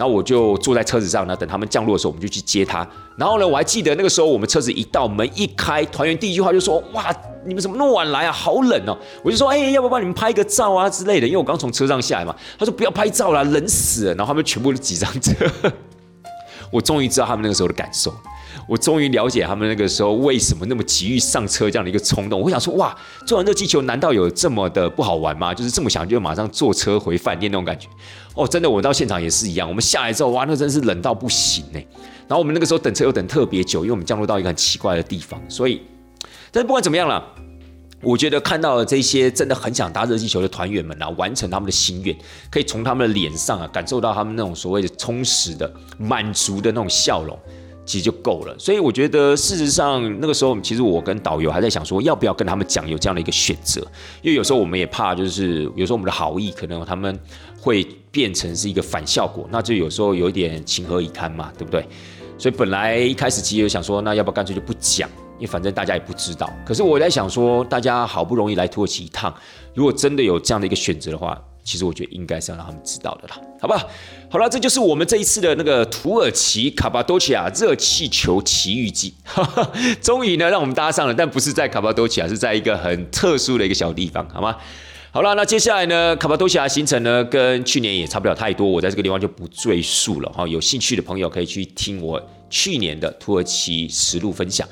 然后我就坐在车子上呢，等他们降落的时候，我们就去接他。然后呢，我还记得那个时候，我们车子一到门一开，团员第一句话就说：“哇，你们怎么那么晚来啊？好冷哦！”我就说：“哎，要不要帮你们拍个照啊之类的？”因为我刚从车上下来嘛。他说：“不要拍照了，冷死了。”然后他们全部都挤上车。我终于知道他们那个时候的感受。我终于了解他们那个时候为什么那么急于上车这样的一个冲动。我想说，哇，做完热气球难道有这么的不好玩吗？就是这么想就马上坐车回饭店那种感觉。哦，真的，我到现场也是一样。我们下来之后，哇，那真是冷到不行呢。然后我们那个时候等车又等特别久，因为我们降落到一个很奇怪的地方。所以，但是不管怎么样了，我觉得看到了这些真的很想搭热气球的团员们啊，完成他们的心愿，可以从他们的脸上啊感受到他们那种所谓的充实的、满足的那种笑容。其实就够了，所以我觉得事实上那个时候，其实我跟导游还在想说，要不要跟他们讲有这样的一个选择，因为有时候我们也怕，就是有时候我们的好意可能他们会变成是一个反效果，那就有时候有一点情何以堪嘛，对不对？所以本来一开始其实想说，那要不要干脆就不讲，因为反正大家也不知道。可是我在想说，大家好不容易来土耳其一趟，如果真的有这样的一个选择的话。其实我觉得应该是要让他们知道的啦，好吧？好了，这就是我们这一次的那个土耳其卡巴多奇亚热气球奇遇记，终于呢让我们搭上了，但不是在卡巴多奇亚，是在一个很特殊的一个小地方，好吗？好了，那接下来呢，卡巴多西亚行程呢跟去年也差不了太多，我在这个地方就不赘述了哈。有兴趣的朋友可以去听我去年的土耳其实录分享。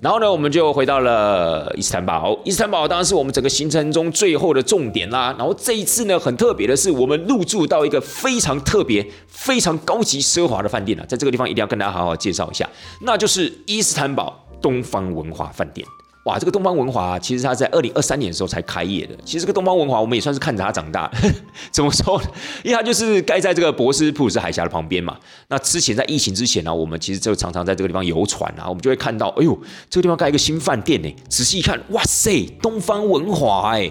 然后呢，我们就回到了伊斯坦堡。伊斯坦堡当然是我们整个行程中最后的重点啦。然后这一次呢，很特别的是，我们入住到一个非常特别、非常高级奢华的饭店了。在这个地方一定要跟大家好好介绍一下，那就是伊斯坦堡东方文化饭店。哇，这个东方文华其实它在二零二三年的时候才开业的。其实这个东方文华我们也算是看着它长大。怎么说？因为它就是盖在这个博斯普鲁斯海峡的旁边嘛。那之前在疫情之前呢，我们其实就常常在这个地方游船啊，我们就会看到，哎呦，这个地方盖一个新饭店呢。仔细一看，哇塞，东方文华哎。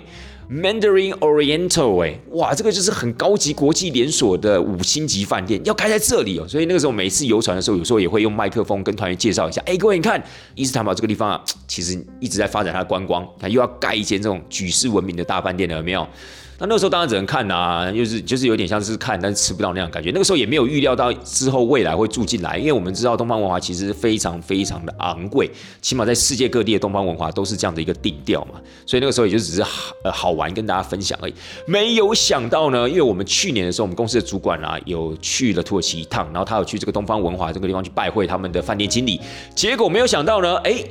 Mandarin Oriental 哎，哇，这个就是很高级国际连锁的五星级饭店，要开在这里哦。所以那个时候每次游船的时候，有时候也会用麦克风跟团员介绍一下。哎，各位你看，伊斯坦堡这个地方啊，其实一直在发展它的观光，它又要盖一间这种举世闻名的大饭店了，有没有？那那个时候当然只能看呐，就是就是有点像是看，但是吃不到那样感觉。那个时候也没有预料到之后未来会住进来，因为我们知道东方文化其实非常非常的昂贵，起码在世界各地的东方文化都是这样的一个定调嘛。所以那个时候也就只是好好玩跟大家分享而已。没有想到呢，因为我们去年的时候，我们公司的主管啊有去了土耳其一趟，然后他有去这个东方文化这个地方去拜会他们的饭店经理，结果没有想到呢，哎。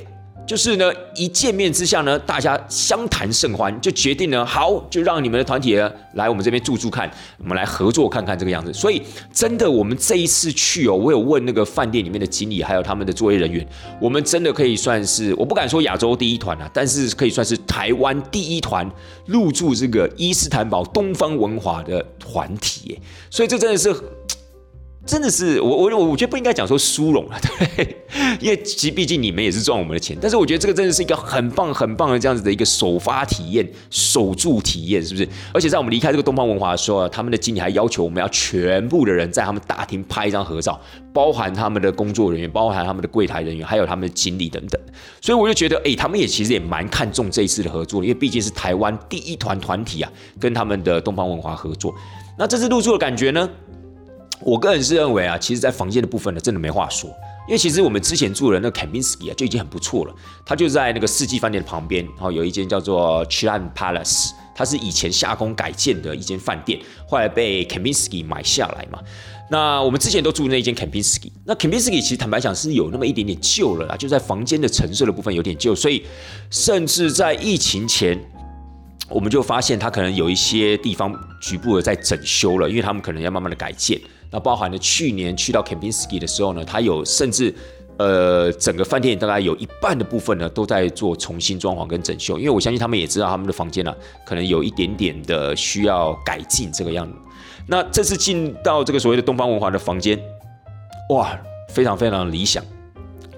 就是呢，一见面之下呢，大家相谈甚欢，就决定呢，好，就让你们的团体来我们这边住住看，我们来合作看看这个样子。所以真的，我们这一次去哦，我有问那个饭店里面的经理，还有他们的作业人员，我们真的可以算是，我不敢说亚洲第一团啊，但是可以算是台湾第一团入住这个伊斯坦堡东方文华的团体耶。所以这真的是。真的是我我我觉得不应该讲说殊荣了，对，因为其毕竟你们也是赚我们的钱，但是我觉得这个真的是一个很棒很棒的这样子的一个首发体验、首住体验，是不是？而且在我们离开这个东方文华的时候啊，他们的经理还要求我们要全部的人在他们大厅拍一张合照，包含他们的工作人员、包含他们的柜台人员，还有他们的经理等等。所以我就觉得，哎，他们也其实也蛮看重这一次的合作，因为毕竟是台湾第一团团体啊，跟他们的东方文华合作。那这次入住的感觉呢？我个人是认为啊，其实，在房间的部分呢，真的没话说，因为其实我们之前住的那个 Kaminsky 啊，就已经很不错了。它就在那个四季饭店的旁边，然后有一间叫做 Chilan Palace，它是以前夏宫改建的一间饭店，后来被 Kaminsky 买下来嘛。那我们之前都住那间 Kaminsky，那 Kaminsky 其实坦白讲是有那么一点点旧了啦，就在房间的陈设的部分有点旧，所以甚至在疫情前。我们就发现它可能有一些地方局部的在整修了，因为他们可能要慢慢的改建。那包含了去年去到 Kempinski 的时候呢，它有甚至呃整个饭店大概有一半的部分呢都在做重新装潢跟整修，因为我相信他们也知道他们的房间呢可能有一点点的需要改进这个样子。那这次进到这个所谓的东方文华的房间，哇，非常非常理想，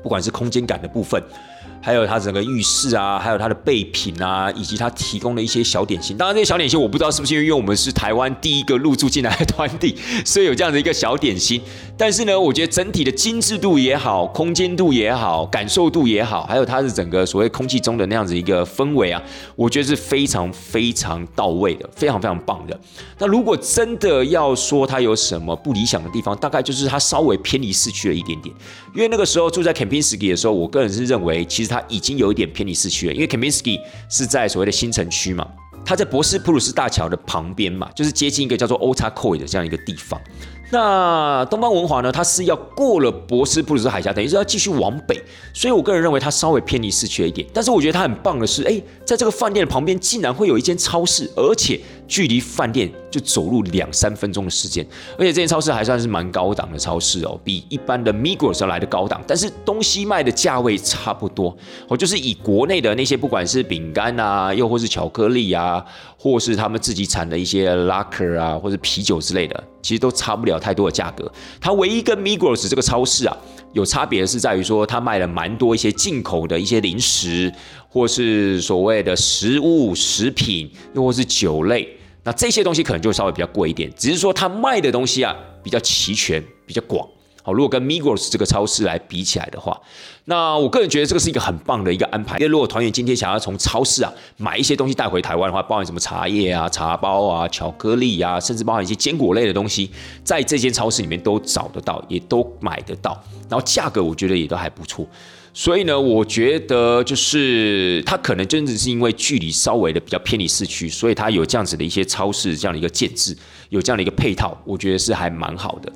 不管是空间感的部分。还有它整个浴室啊，还有它的备品啊，以及它提供的一些小点心。当然，这些小点心我不知道是不是因为我们是台湾第一个入住进来的团体，所以有这样的一个小点心。但是呢，我觉得整体的精致度也好，空间度也好，感受度也好，还有它的整个所谓空气中的那样子一个氛围啊，我觉得是非常非常到位的，非常非常棒的。那如果真的要说它有什么不理想的地方，大概就是它稍微偏离市区了一点点。因为那个时候住在 Kempinski 的时候，我个人是认为其实。它已经有一点偏离市区了，因为 Kaminsky 是在所谓的新城区嘛，它在博斯普鲁斯大桥的旁边嘛，就是接近一个叫做 o t a k o i 的这样一个地方。那东方文华呢？它是要过了博斯普鲁斯海峡，等于是要继续往北，所以我个人认为它稍微偏离市区了一点。但是我觉得它很棒的是，哎，在这个饭店的旁边竟然会有一间超市，而且距离饭店就走路两三分钟的时间，而且这间超市还算是蛮高档的超市哦，比一般的 Migros 来的高档，但是东西卖的价位差不多。我就是以国内的那些不管是饼干啊，又或是巧克力啊，或是他们自己产的一些 Locker 啊，或者啤酒之类的。其实都差不了太多的价格，它唯一跟 Migros 这个超市啊有差别的是在于说，它卖了蛮多一些进口的一些零食，或是所谓的食物、食品，又或是酒类，那这些东西可能就稍微比较贵一点，只是说它卖的东西啊比较齐全，比较广。好，如果跟 Migros 这个超市来比起来的话，那我个人觉得这个是一个很棒的一个安排。因为如果团员今天想要从超市啊买一些东西带回台湾的话，包含什么茶叶啊、茶包啊、巧克力啊，甚至包含一些坚果类的东西，在这间超市里面都找得到，也都买得到。然后价格我觉得也都还不错。所以呢，我觉得就是它可能真的是因为距离稍微的比较偏离市区，所以它有这样子的一些超市这样的一个建制，有这样的一个配套，我觉得是还蛮好的。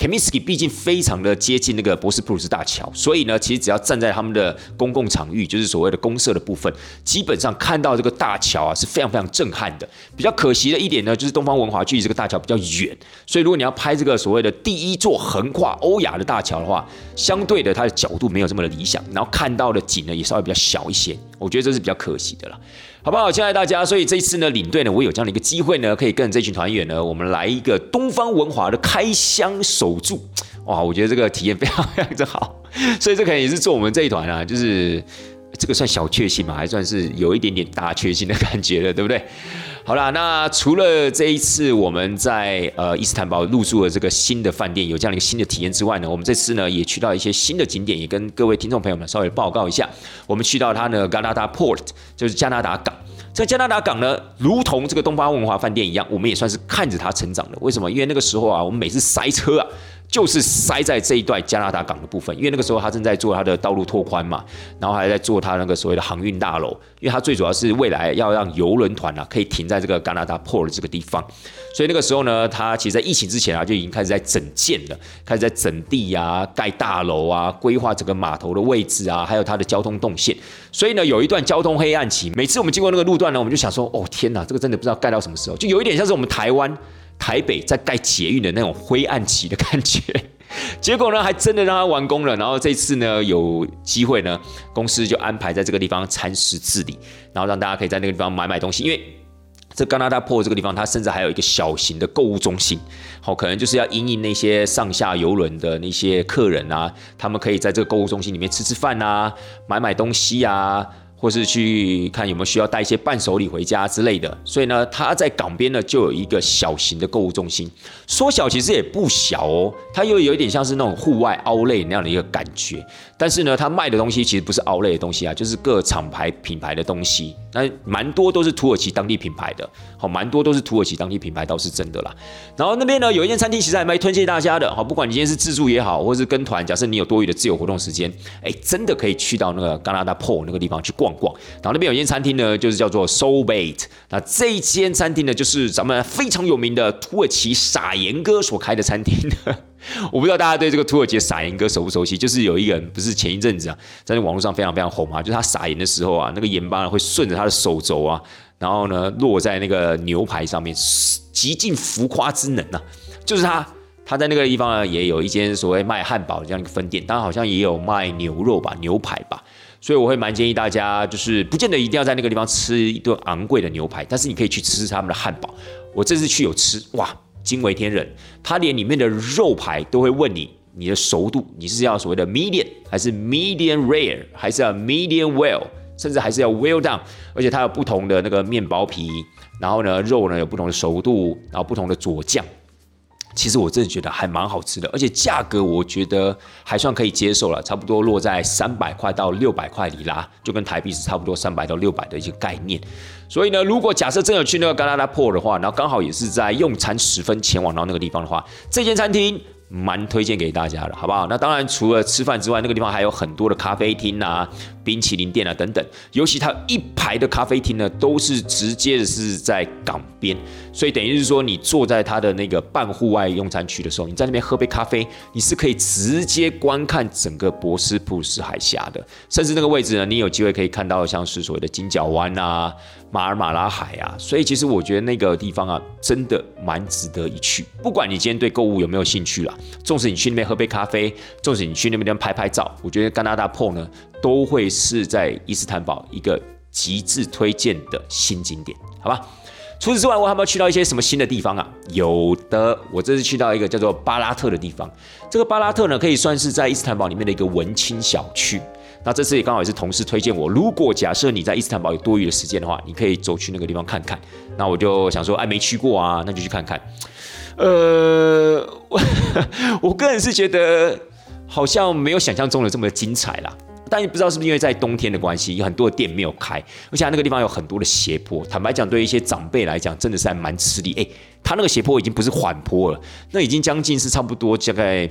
Kaminsky 毕竟非常的接近那个博斯普鲁斯大桥，所以呢，其实只要站在他们的公共场域，就是所谓的公社的部分，基本上看到这个大桥啊，是非常非常震撼的。比较可惜的一点呢，就是东方文华距离这个大桥比较远，所以如果你要拍这个所谓的第一座横跨欧亚的大桥的话，相对的它的角度没有这么的理想，然后看到的景呢也稍微比较小一些，我觉得这是比较可惜的了。好不好，亲爱大家，所以这一次呢，领队呢，我有这样的一个机会呢，可以跟这群团员呢，我们来一个东方文华的开箱守住，哇，我觉得这个体验非常非常的好，所以这可能也是做我们这一团啊，就是这个算小确幸嘛，还算是有一点点大确幸的感觉了，对不对？好啦，那除了这一次我们在呃伊斯坦堡入住了这个新的饭店，有这样的一个新的体验之外呢，我们这次呢也去到一些新的景点，也跟各位听众朋友们稍微报告一下。我们去到它呢加拿大 Port，就是加拿大港。这加拿大港呢，如同这个东方文华饭店一样，我们也算是看着它成长的。为什么？因为那个时候啊，我们每次塞车啊。就是塞在这一段加拿大港的部分，因为那个时候他正在做他的道路拓宽嘛，然后还在做他那个所谓的航运大楼，因为他最主要是未来要让游轮团啊可以停在这个加拿大 port 这个地方，所以那个时候呢，他其实在疫情之前啊就已经开始在整建了，开始在整地啊、盖大楼啊、规划整个码头的位置啊，还有它的交通动线，所以呢有一段交通黑暗期，每次我们经过那个路段呢，我们就想说，哦天哪，这个真的不知道盖到什么时候，就有一点像是我们台湾。台北在盖捷运的那种灰暗期的感觉，结果呢，还真的让它完工了。然后这次呢，有机会呢，公司就安排在这个地方参师治理，然后让大家可以在那个地方买买东西。因为这加拿大破这个地方，它甚至还有一个小型的购物中心，好，可能就是要迎迎那些上下游轮的那些客人啊，他们可以在这个购物中心里面吃吃饭啊，买买东西啊。或是去看有没有需要带一些伴手礼回家之类的，所以呢，它在港边呢就有一个小型的购物中心，缩小其实也不小哦，它又有一点像是那种户外凹类那样的一个感觉，但是呢，它卖的东西其实不是凹类的东西啊，就是各厂牌品牌的东西，那蛮多都是土耳其当地品牌的，好，蛮多都是土耳其当地品牌倒是真的啦。然后那边呢有一间餐厅，其实还蛮推荐大家的，好，不管你今天是自助也好，或是跟团，假设你有多余的自由活动时间，哎，真的可以去到那个加拿大 PO 那个地方去逛。逛，然后那边有一间餐厅呢，就是叫做 Soul Bait。那这一间餐厅呢，就是咱们非常有名的土耳其撒盐哥所开的餐厅。我不知道大家对这个土耳其撒盐哥熟不熟悉？就是有一个人不是前一阵子啊，在那网络上非常非常红嘛，就是他撒盐的时候啊，那个盐巴会顺着他的手肘啊，然后呢落在那个牛排上面，极尽浮夸之能啊！就是他，他在那个地方呢，也有一间所谓卖汉堡的这样一个分店，当然好像也有卖牛肉吧，牛排吧。所以我会蛮建议大家，就是不见得一定要在那个地方吃一顿昂贵的牛排，但是你可以去吃吃他们的汉堡。我这次去有吃，哇，惊为天人！他连里面的肉排都会问你你的熟度，你是要所谓的 medium 还是 medium rare，还是要 medium well，甚至还是要 well done。而且它有不同的那个面包皮，然后呢肉呢有不同的熟度，然后不同的佐酱。其实我真的觉得还蛮好吃的，而且价格我觉得还算可以接受了，差不多落在三百块到六百块里啦，就跟台币是差不多三百到六百的一些概念。所以呢，如果假设真有去那个加拿大破的话，然后刚好也是在用餐时分前往到那个地方的话，这间餐厅。蛮推荐给大家的，好不好？那当然，除了吃饭之外，那个地方还有很多的咖啡厅啊、冰淇淋店啊等等。尤其它一排的咖啡厅呢，都是直接的是在港边，所以等于是说，你坐在它的那个半户外用餐区的时候，你在那边喝杯咖啡，你是可以直接观看整个博斯普鲁斯海峡的，甚至那个位置呢，你有机会可以看到像是所谓的金角湾啊。马尔马拉海啊，所以其实我觉得那个地方啊，真的蛮值得一去。不管你今天对购物有没有兴趣啦，纵使你去那边喝杯咖啡，纵使你去那边拍拍照，我觉得加拿大 PO 呢，都会是在伊斯坦堡一个极致推荐的新景点，好吧？除此之外，我还没有去到一些什么新的地方啊？有的，我这次去到一个叫做巴拉特的地方。这个巴拉特呢，可以算是在伊斯坦堡里面的一个文青小区。那这次也刚好也是同事推荐我，如果假设你在伊斯坦堡有多余的时间的话，你可以走去那个地方看看。那我就想说，哎，没去过啊，那就去看看。呃，我个人是觉得好像没有想象中的这么精彩啦。但也不知道是不是因为在冬天的关系，有很多的店没有开，而且那个地方有很多的斜坡。坦白讲，对一些长辈来讲，真的是还蛮吃力。哎，他那个斜坡已经不是缓坡了，那已经将近是差不多大概。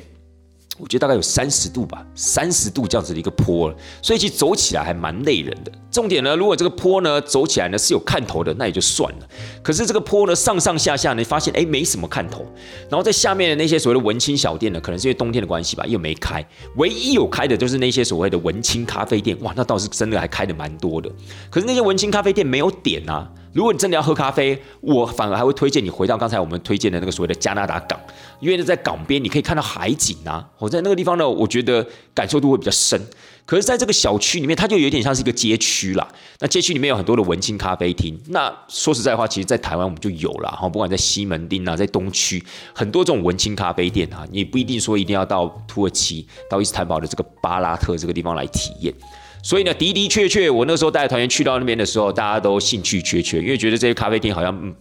我觉得大概有三十度吧，三十度这样子的一个坡，所以其实走起来还蛮累人的。重点呢，如果这个坡呢走起来呢是有看头的，那也就算了。可是这个坡呢上上下下，你发现哎没什么看头。然后在下面的那些所谓的文青小店呢，可能是因为冬天的关系吧，又没开。唯一有开的就是那些所谓的文青咖啡店，哇，那倒是真的还开的蛮多的。可是那些文青咖啡店没有点啊。如果你真的要喝咖啡，我反而还会推荐你回到刚才我们推荐的那个所谓的加拿大港，因为在港边你可以看到海景啊。我在那个地方呢，我觉得感受度会比较深。可是在这个小区里面，它就有点像是一个街区啦。那街区里面有很多的文青咖啡厅。那说实在话，其实，在台湾我们就有了哈，不管在西门町啊，在东区，很多这种文青咖啡店啊，你不一定说一定要到土耳其、到伊斯坦堡的这个巴拉特这个地方来体验。所以呢，的的确确，我那时候带团员去到那边的时候，大家都兴趣缺缺，因为觉得这些咖啡厅好像嗯，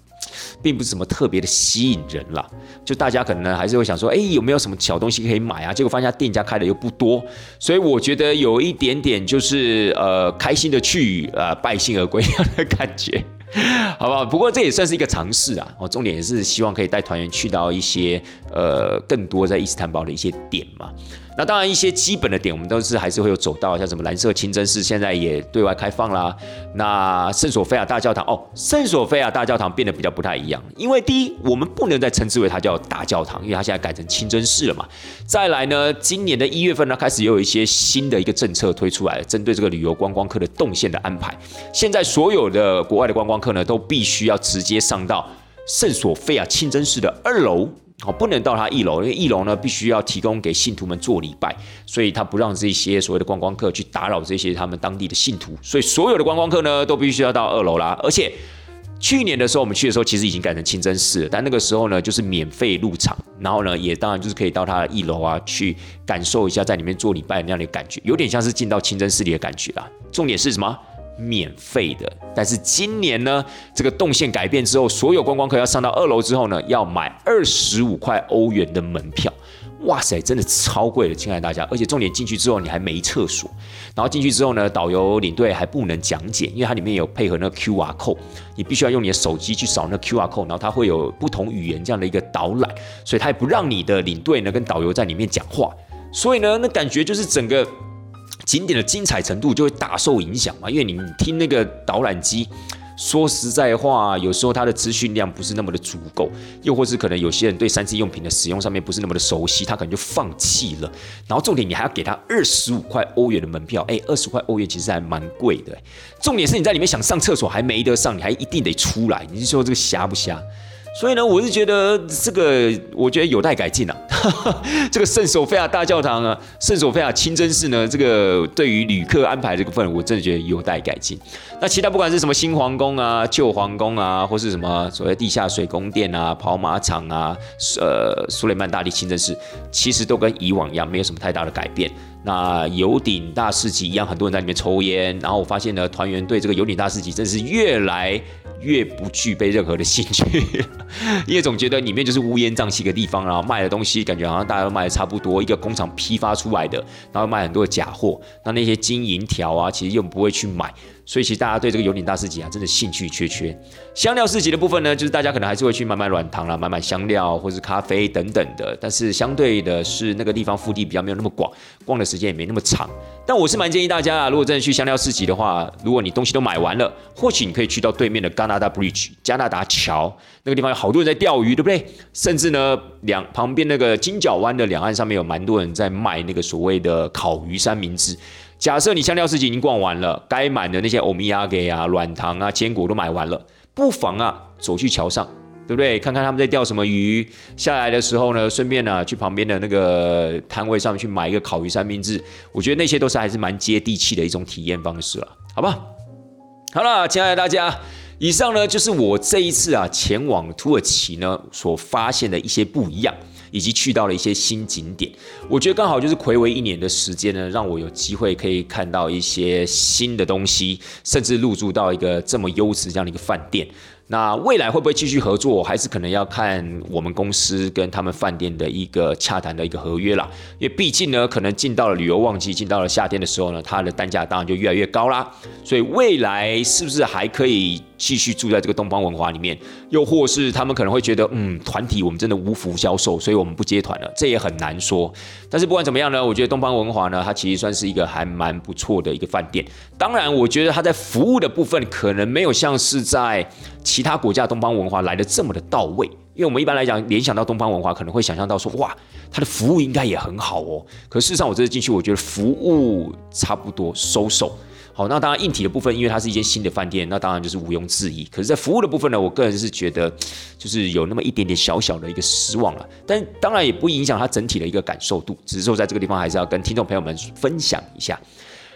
并不是什么特别的吸引人啦。就大家可能还是会想说，哎，有没有什么小东西可以买啊？结果发现店家开的又不多，所以我觉得有一点点就是呃，开心的去，呃，败兴而归样的感觉。好不好？不过这也算是一个尝试啊。哦，重点也是希望可以带团员去到一些呃更多在伊斯坦堡的一些点嘛。那当然，一些基本的点我们都是还是会有走到，像什么蓝色清真寺现在也对外开放啦。那圣索菲亚大教堂哦，圣索菲亚大教堂变得比较不太一样，因为第一，我们不能再称之为它叫大教堂，因为它现在改成清真寺了嘛。再来呢，今年的一月份呢，开始又有一些新的一个政策推出来，针对这个旅游观光客的动线的安排。现在所有的国外的观光客呢，都必须要直接上到圣索菲亚清真寺的二楼。哦，不能到他一楼，因为一楼呢必须要提供给信徒们做礼拜，所以他不让这些所谓的观光客去打扰这些他们当地的信徒，所以所有的观光客呢都必须要到二楼啦。而且去年的时候我们去的时候，其实已经改成清真寺了，但那个时候呢就是免费入场，然后呢也当然就是可以到他的一楼啊去感受一下在里面做礼拜那样的感觉，有点像是进到清真寺里的感觉啦。重点是什么？免费的，但是今年呢，这个动线改变之后，所有观光客要上到二楼之后呢，要买二十五块欧元的门票。哇塞，真的超贵的，亲爱的大家！而且重点进去之后，你还没厕所。然后进去之后呢，导游领队还不能讲解，因为它里面有配合那个 QR code，你必须要用你的手机去扫那 QR code，然后它会有不同语言这样的一个导览，所以它也不让你的领队呢跟导游在里面讲话。所以呢，那感觉就是整个。景点的精彩程度就会大受影响嘛，因为你听那个导览机，说实在话，有时候它的资讯量不是那么的足够，又或是可能有些人对三 C 用品的使用上面不是那么的熟悉，他可能就放弃了。然后重点你还要给他二十五块欧元的门票，哎，二十块欧元其实还蛮贵的。重点是你在里面想上厕所还没得上，你还一定得出来，你是说这个瞎不瞎？所以呢，我是觉得这个，我觉得有待改进啊。这个圣索菲亚大教堂啊，圣索菲亚清真寺呢，这个对于旅客安排这个部分，我真的觉得有待改进。那其他不管是什么新皇宫啊、旧皇宫啊，或是什么所谓地下水宫殿啊、跑马场啊、呃苏雷曼大帝清真寺，其实都跟以往一样，没有什么太大的改变。那油顶大市集一样，很多人在里面抽烟。然后我发现呢，团员对这个油顶大市集真是越来越不具备任何的兴趣，因为总觉得里面就是乌烟瘴气的地方，然后卖的东西感觉好像大家都卖的差不多，一个工厂批发出来的，然后卖很多的假货。那那些金银条啊，其实又不会去买。所以其实大家对这个油顶大市集啊，真的兴趣缺缺。香料市集的部分呢，就是大家可能还是会去买买软糖啦，买买香料或是咖啡等等的。但是相对的是，那个地方腹地比较没有那么广，逛的时间也没那么长。但我是蛮建议大家啊，如果真的去香料市集的话，如果你东西都买完了，或许你可以去到对面的加拿大 Bridge 加拿大桥那个地方，有好多人在钓鱼，对不对？甚至呢，两旁边那个金角湾的两岸上面有蛮多人在卖那个所谓的烤鱼三明治。假设你香料市集已经逛完了，该买的那些欧米茄给啊、软糖啊、坚果都买完了，不妨啊走去桥上，对不对？看看他们在钓什么鱼。下来的时候呢，顺便呢去旁边的那个摊位上面去买一个烤鱼三明治。我觉得那些都是还是蛮接地气的一种体验方式了，好吧？好了，亲爱的大家，以上呢就是我这一次啊前往土耳其呢所发现的一些不一样。以及去到了一些新景点，我觉得刚好就是暌违一年的时间呢，让我有机会可以看到一些新的东西，甚至入住到一个这么优质这样的一个饭店。那未来会不会继续合作，还是可能要看我们公司跟他们饭店的一个洽谈的一个合约啦。因为毕竟呢，可能进到了旅游旺季，进到了夏天的时候呢，它的单价当然就越来越高啦。所以未来是不是还可以？继续住在这个东方文化里面，又或是他们可能会觉得，嗯，团体我们真的无福消受，所以我们不接团了，这也很难说。但是不管怎么样呢，我觉得东方文化呢，它其实算是一个还蛮不错的一个饭店。当然，我觉得它在服务的部分可能没有像是在其他国家东方文化来的这么的到位，因为我们一般来讲联想到东方文化，可能会想象到说，哇，它的服务应该也很好哦。可事实上，我这次进去，我觉得服务差不多收手。好，那当然硬体的部分，因为它是一间新的饭店，那当然就是毋庸置疑。可是，在服务的部分呢，我个人是觉得，就是有那么一点点小小的一个失望了。但当然也不影响它整体的一个感受度，只是说在这个地方还是要跟听众朋友们分享一下，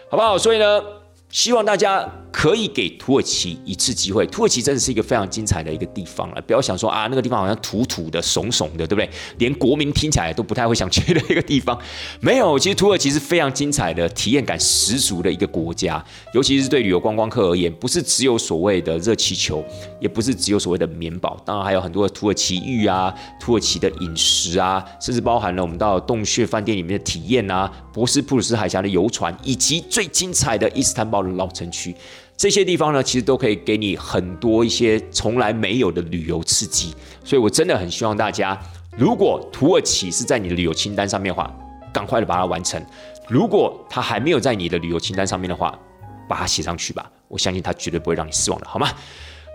好不好？所以呢。希望大家可以给土耳其一次机会。土耳其真的是一个非常精彩的一个地方了，不要想说啊，那个地方好像土土的、怂怂的，对不对？连国民听起来都不太会想去的一个地方。没有，其实土耳其是非常精彩的，体验感十足的一个国家。尤其是对旅游观光客而言，不是只有所谓的热气球，也不是只有所谓的棉堡，当然还有很多的土耳其浴啊、土耳其的饮食啊，甚至包含了我们到洞穴饭店里面的体验啊、博斯普鲁斯海峡的游船，以及最精彩的伊斯坦堡。老城区，这些地方呢，其实都可以给你很多一些从来没有的旅游刺激。所以我真的很希望大家，如果土耳其是在你的旅游清单上面的话，赶快的把它完成；如果它还没有在你的旅游清单上面的话，把它写上去吧。我相信它绝对不会让你失望的，好吗？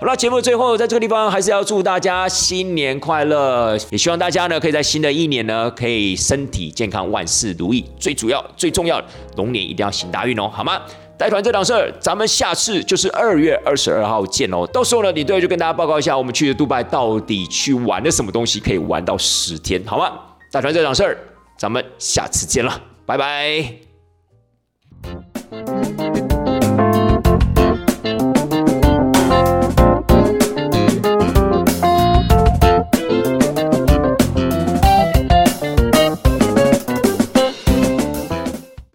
好了，节目最后在这个地方还是要祝大家新年快乐，也希望大家呢可以在新的一年呢可以身体健康，万事如意。最主要、最重要的，龙年一定要行大运哦，好吗？带团这档事儿，咱们下次就是二月二十二号见哦。到时候呢，李队就跟大家报告一下，我们去的杜拜到底去玩了什么东西，可以玩到十天，好吗？带团这档事儿，咱们下次见了，拜拜。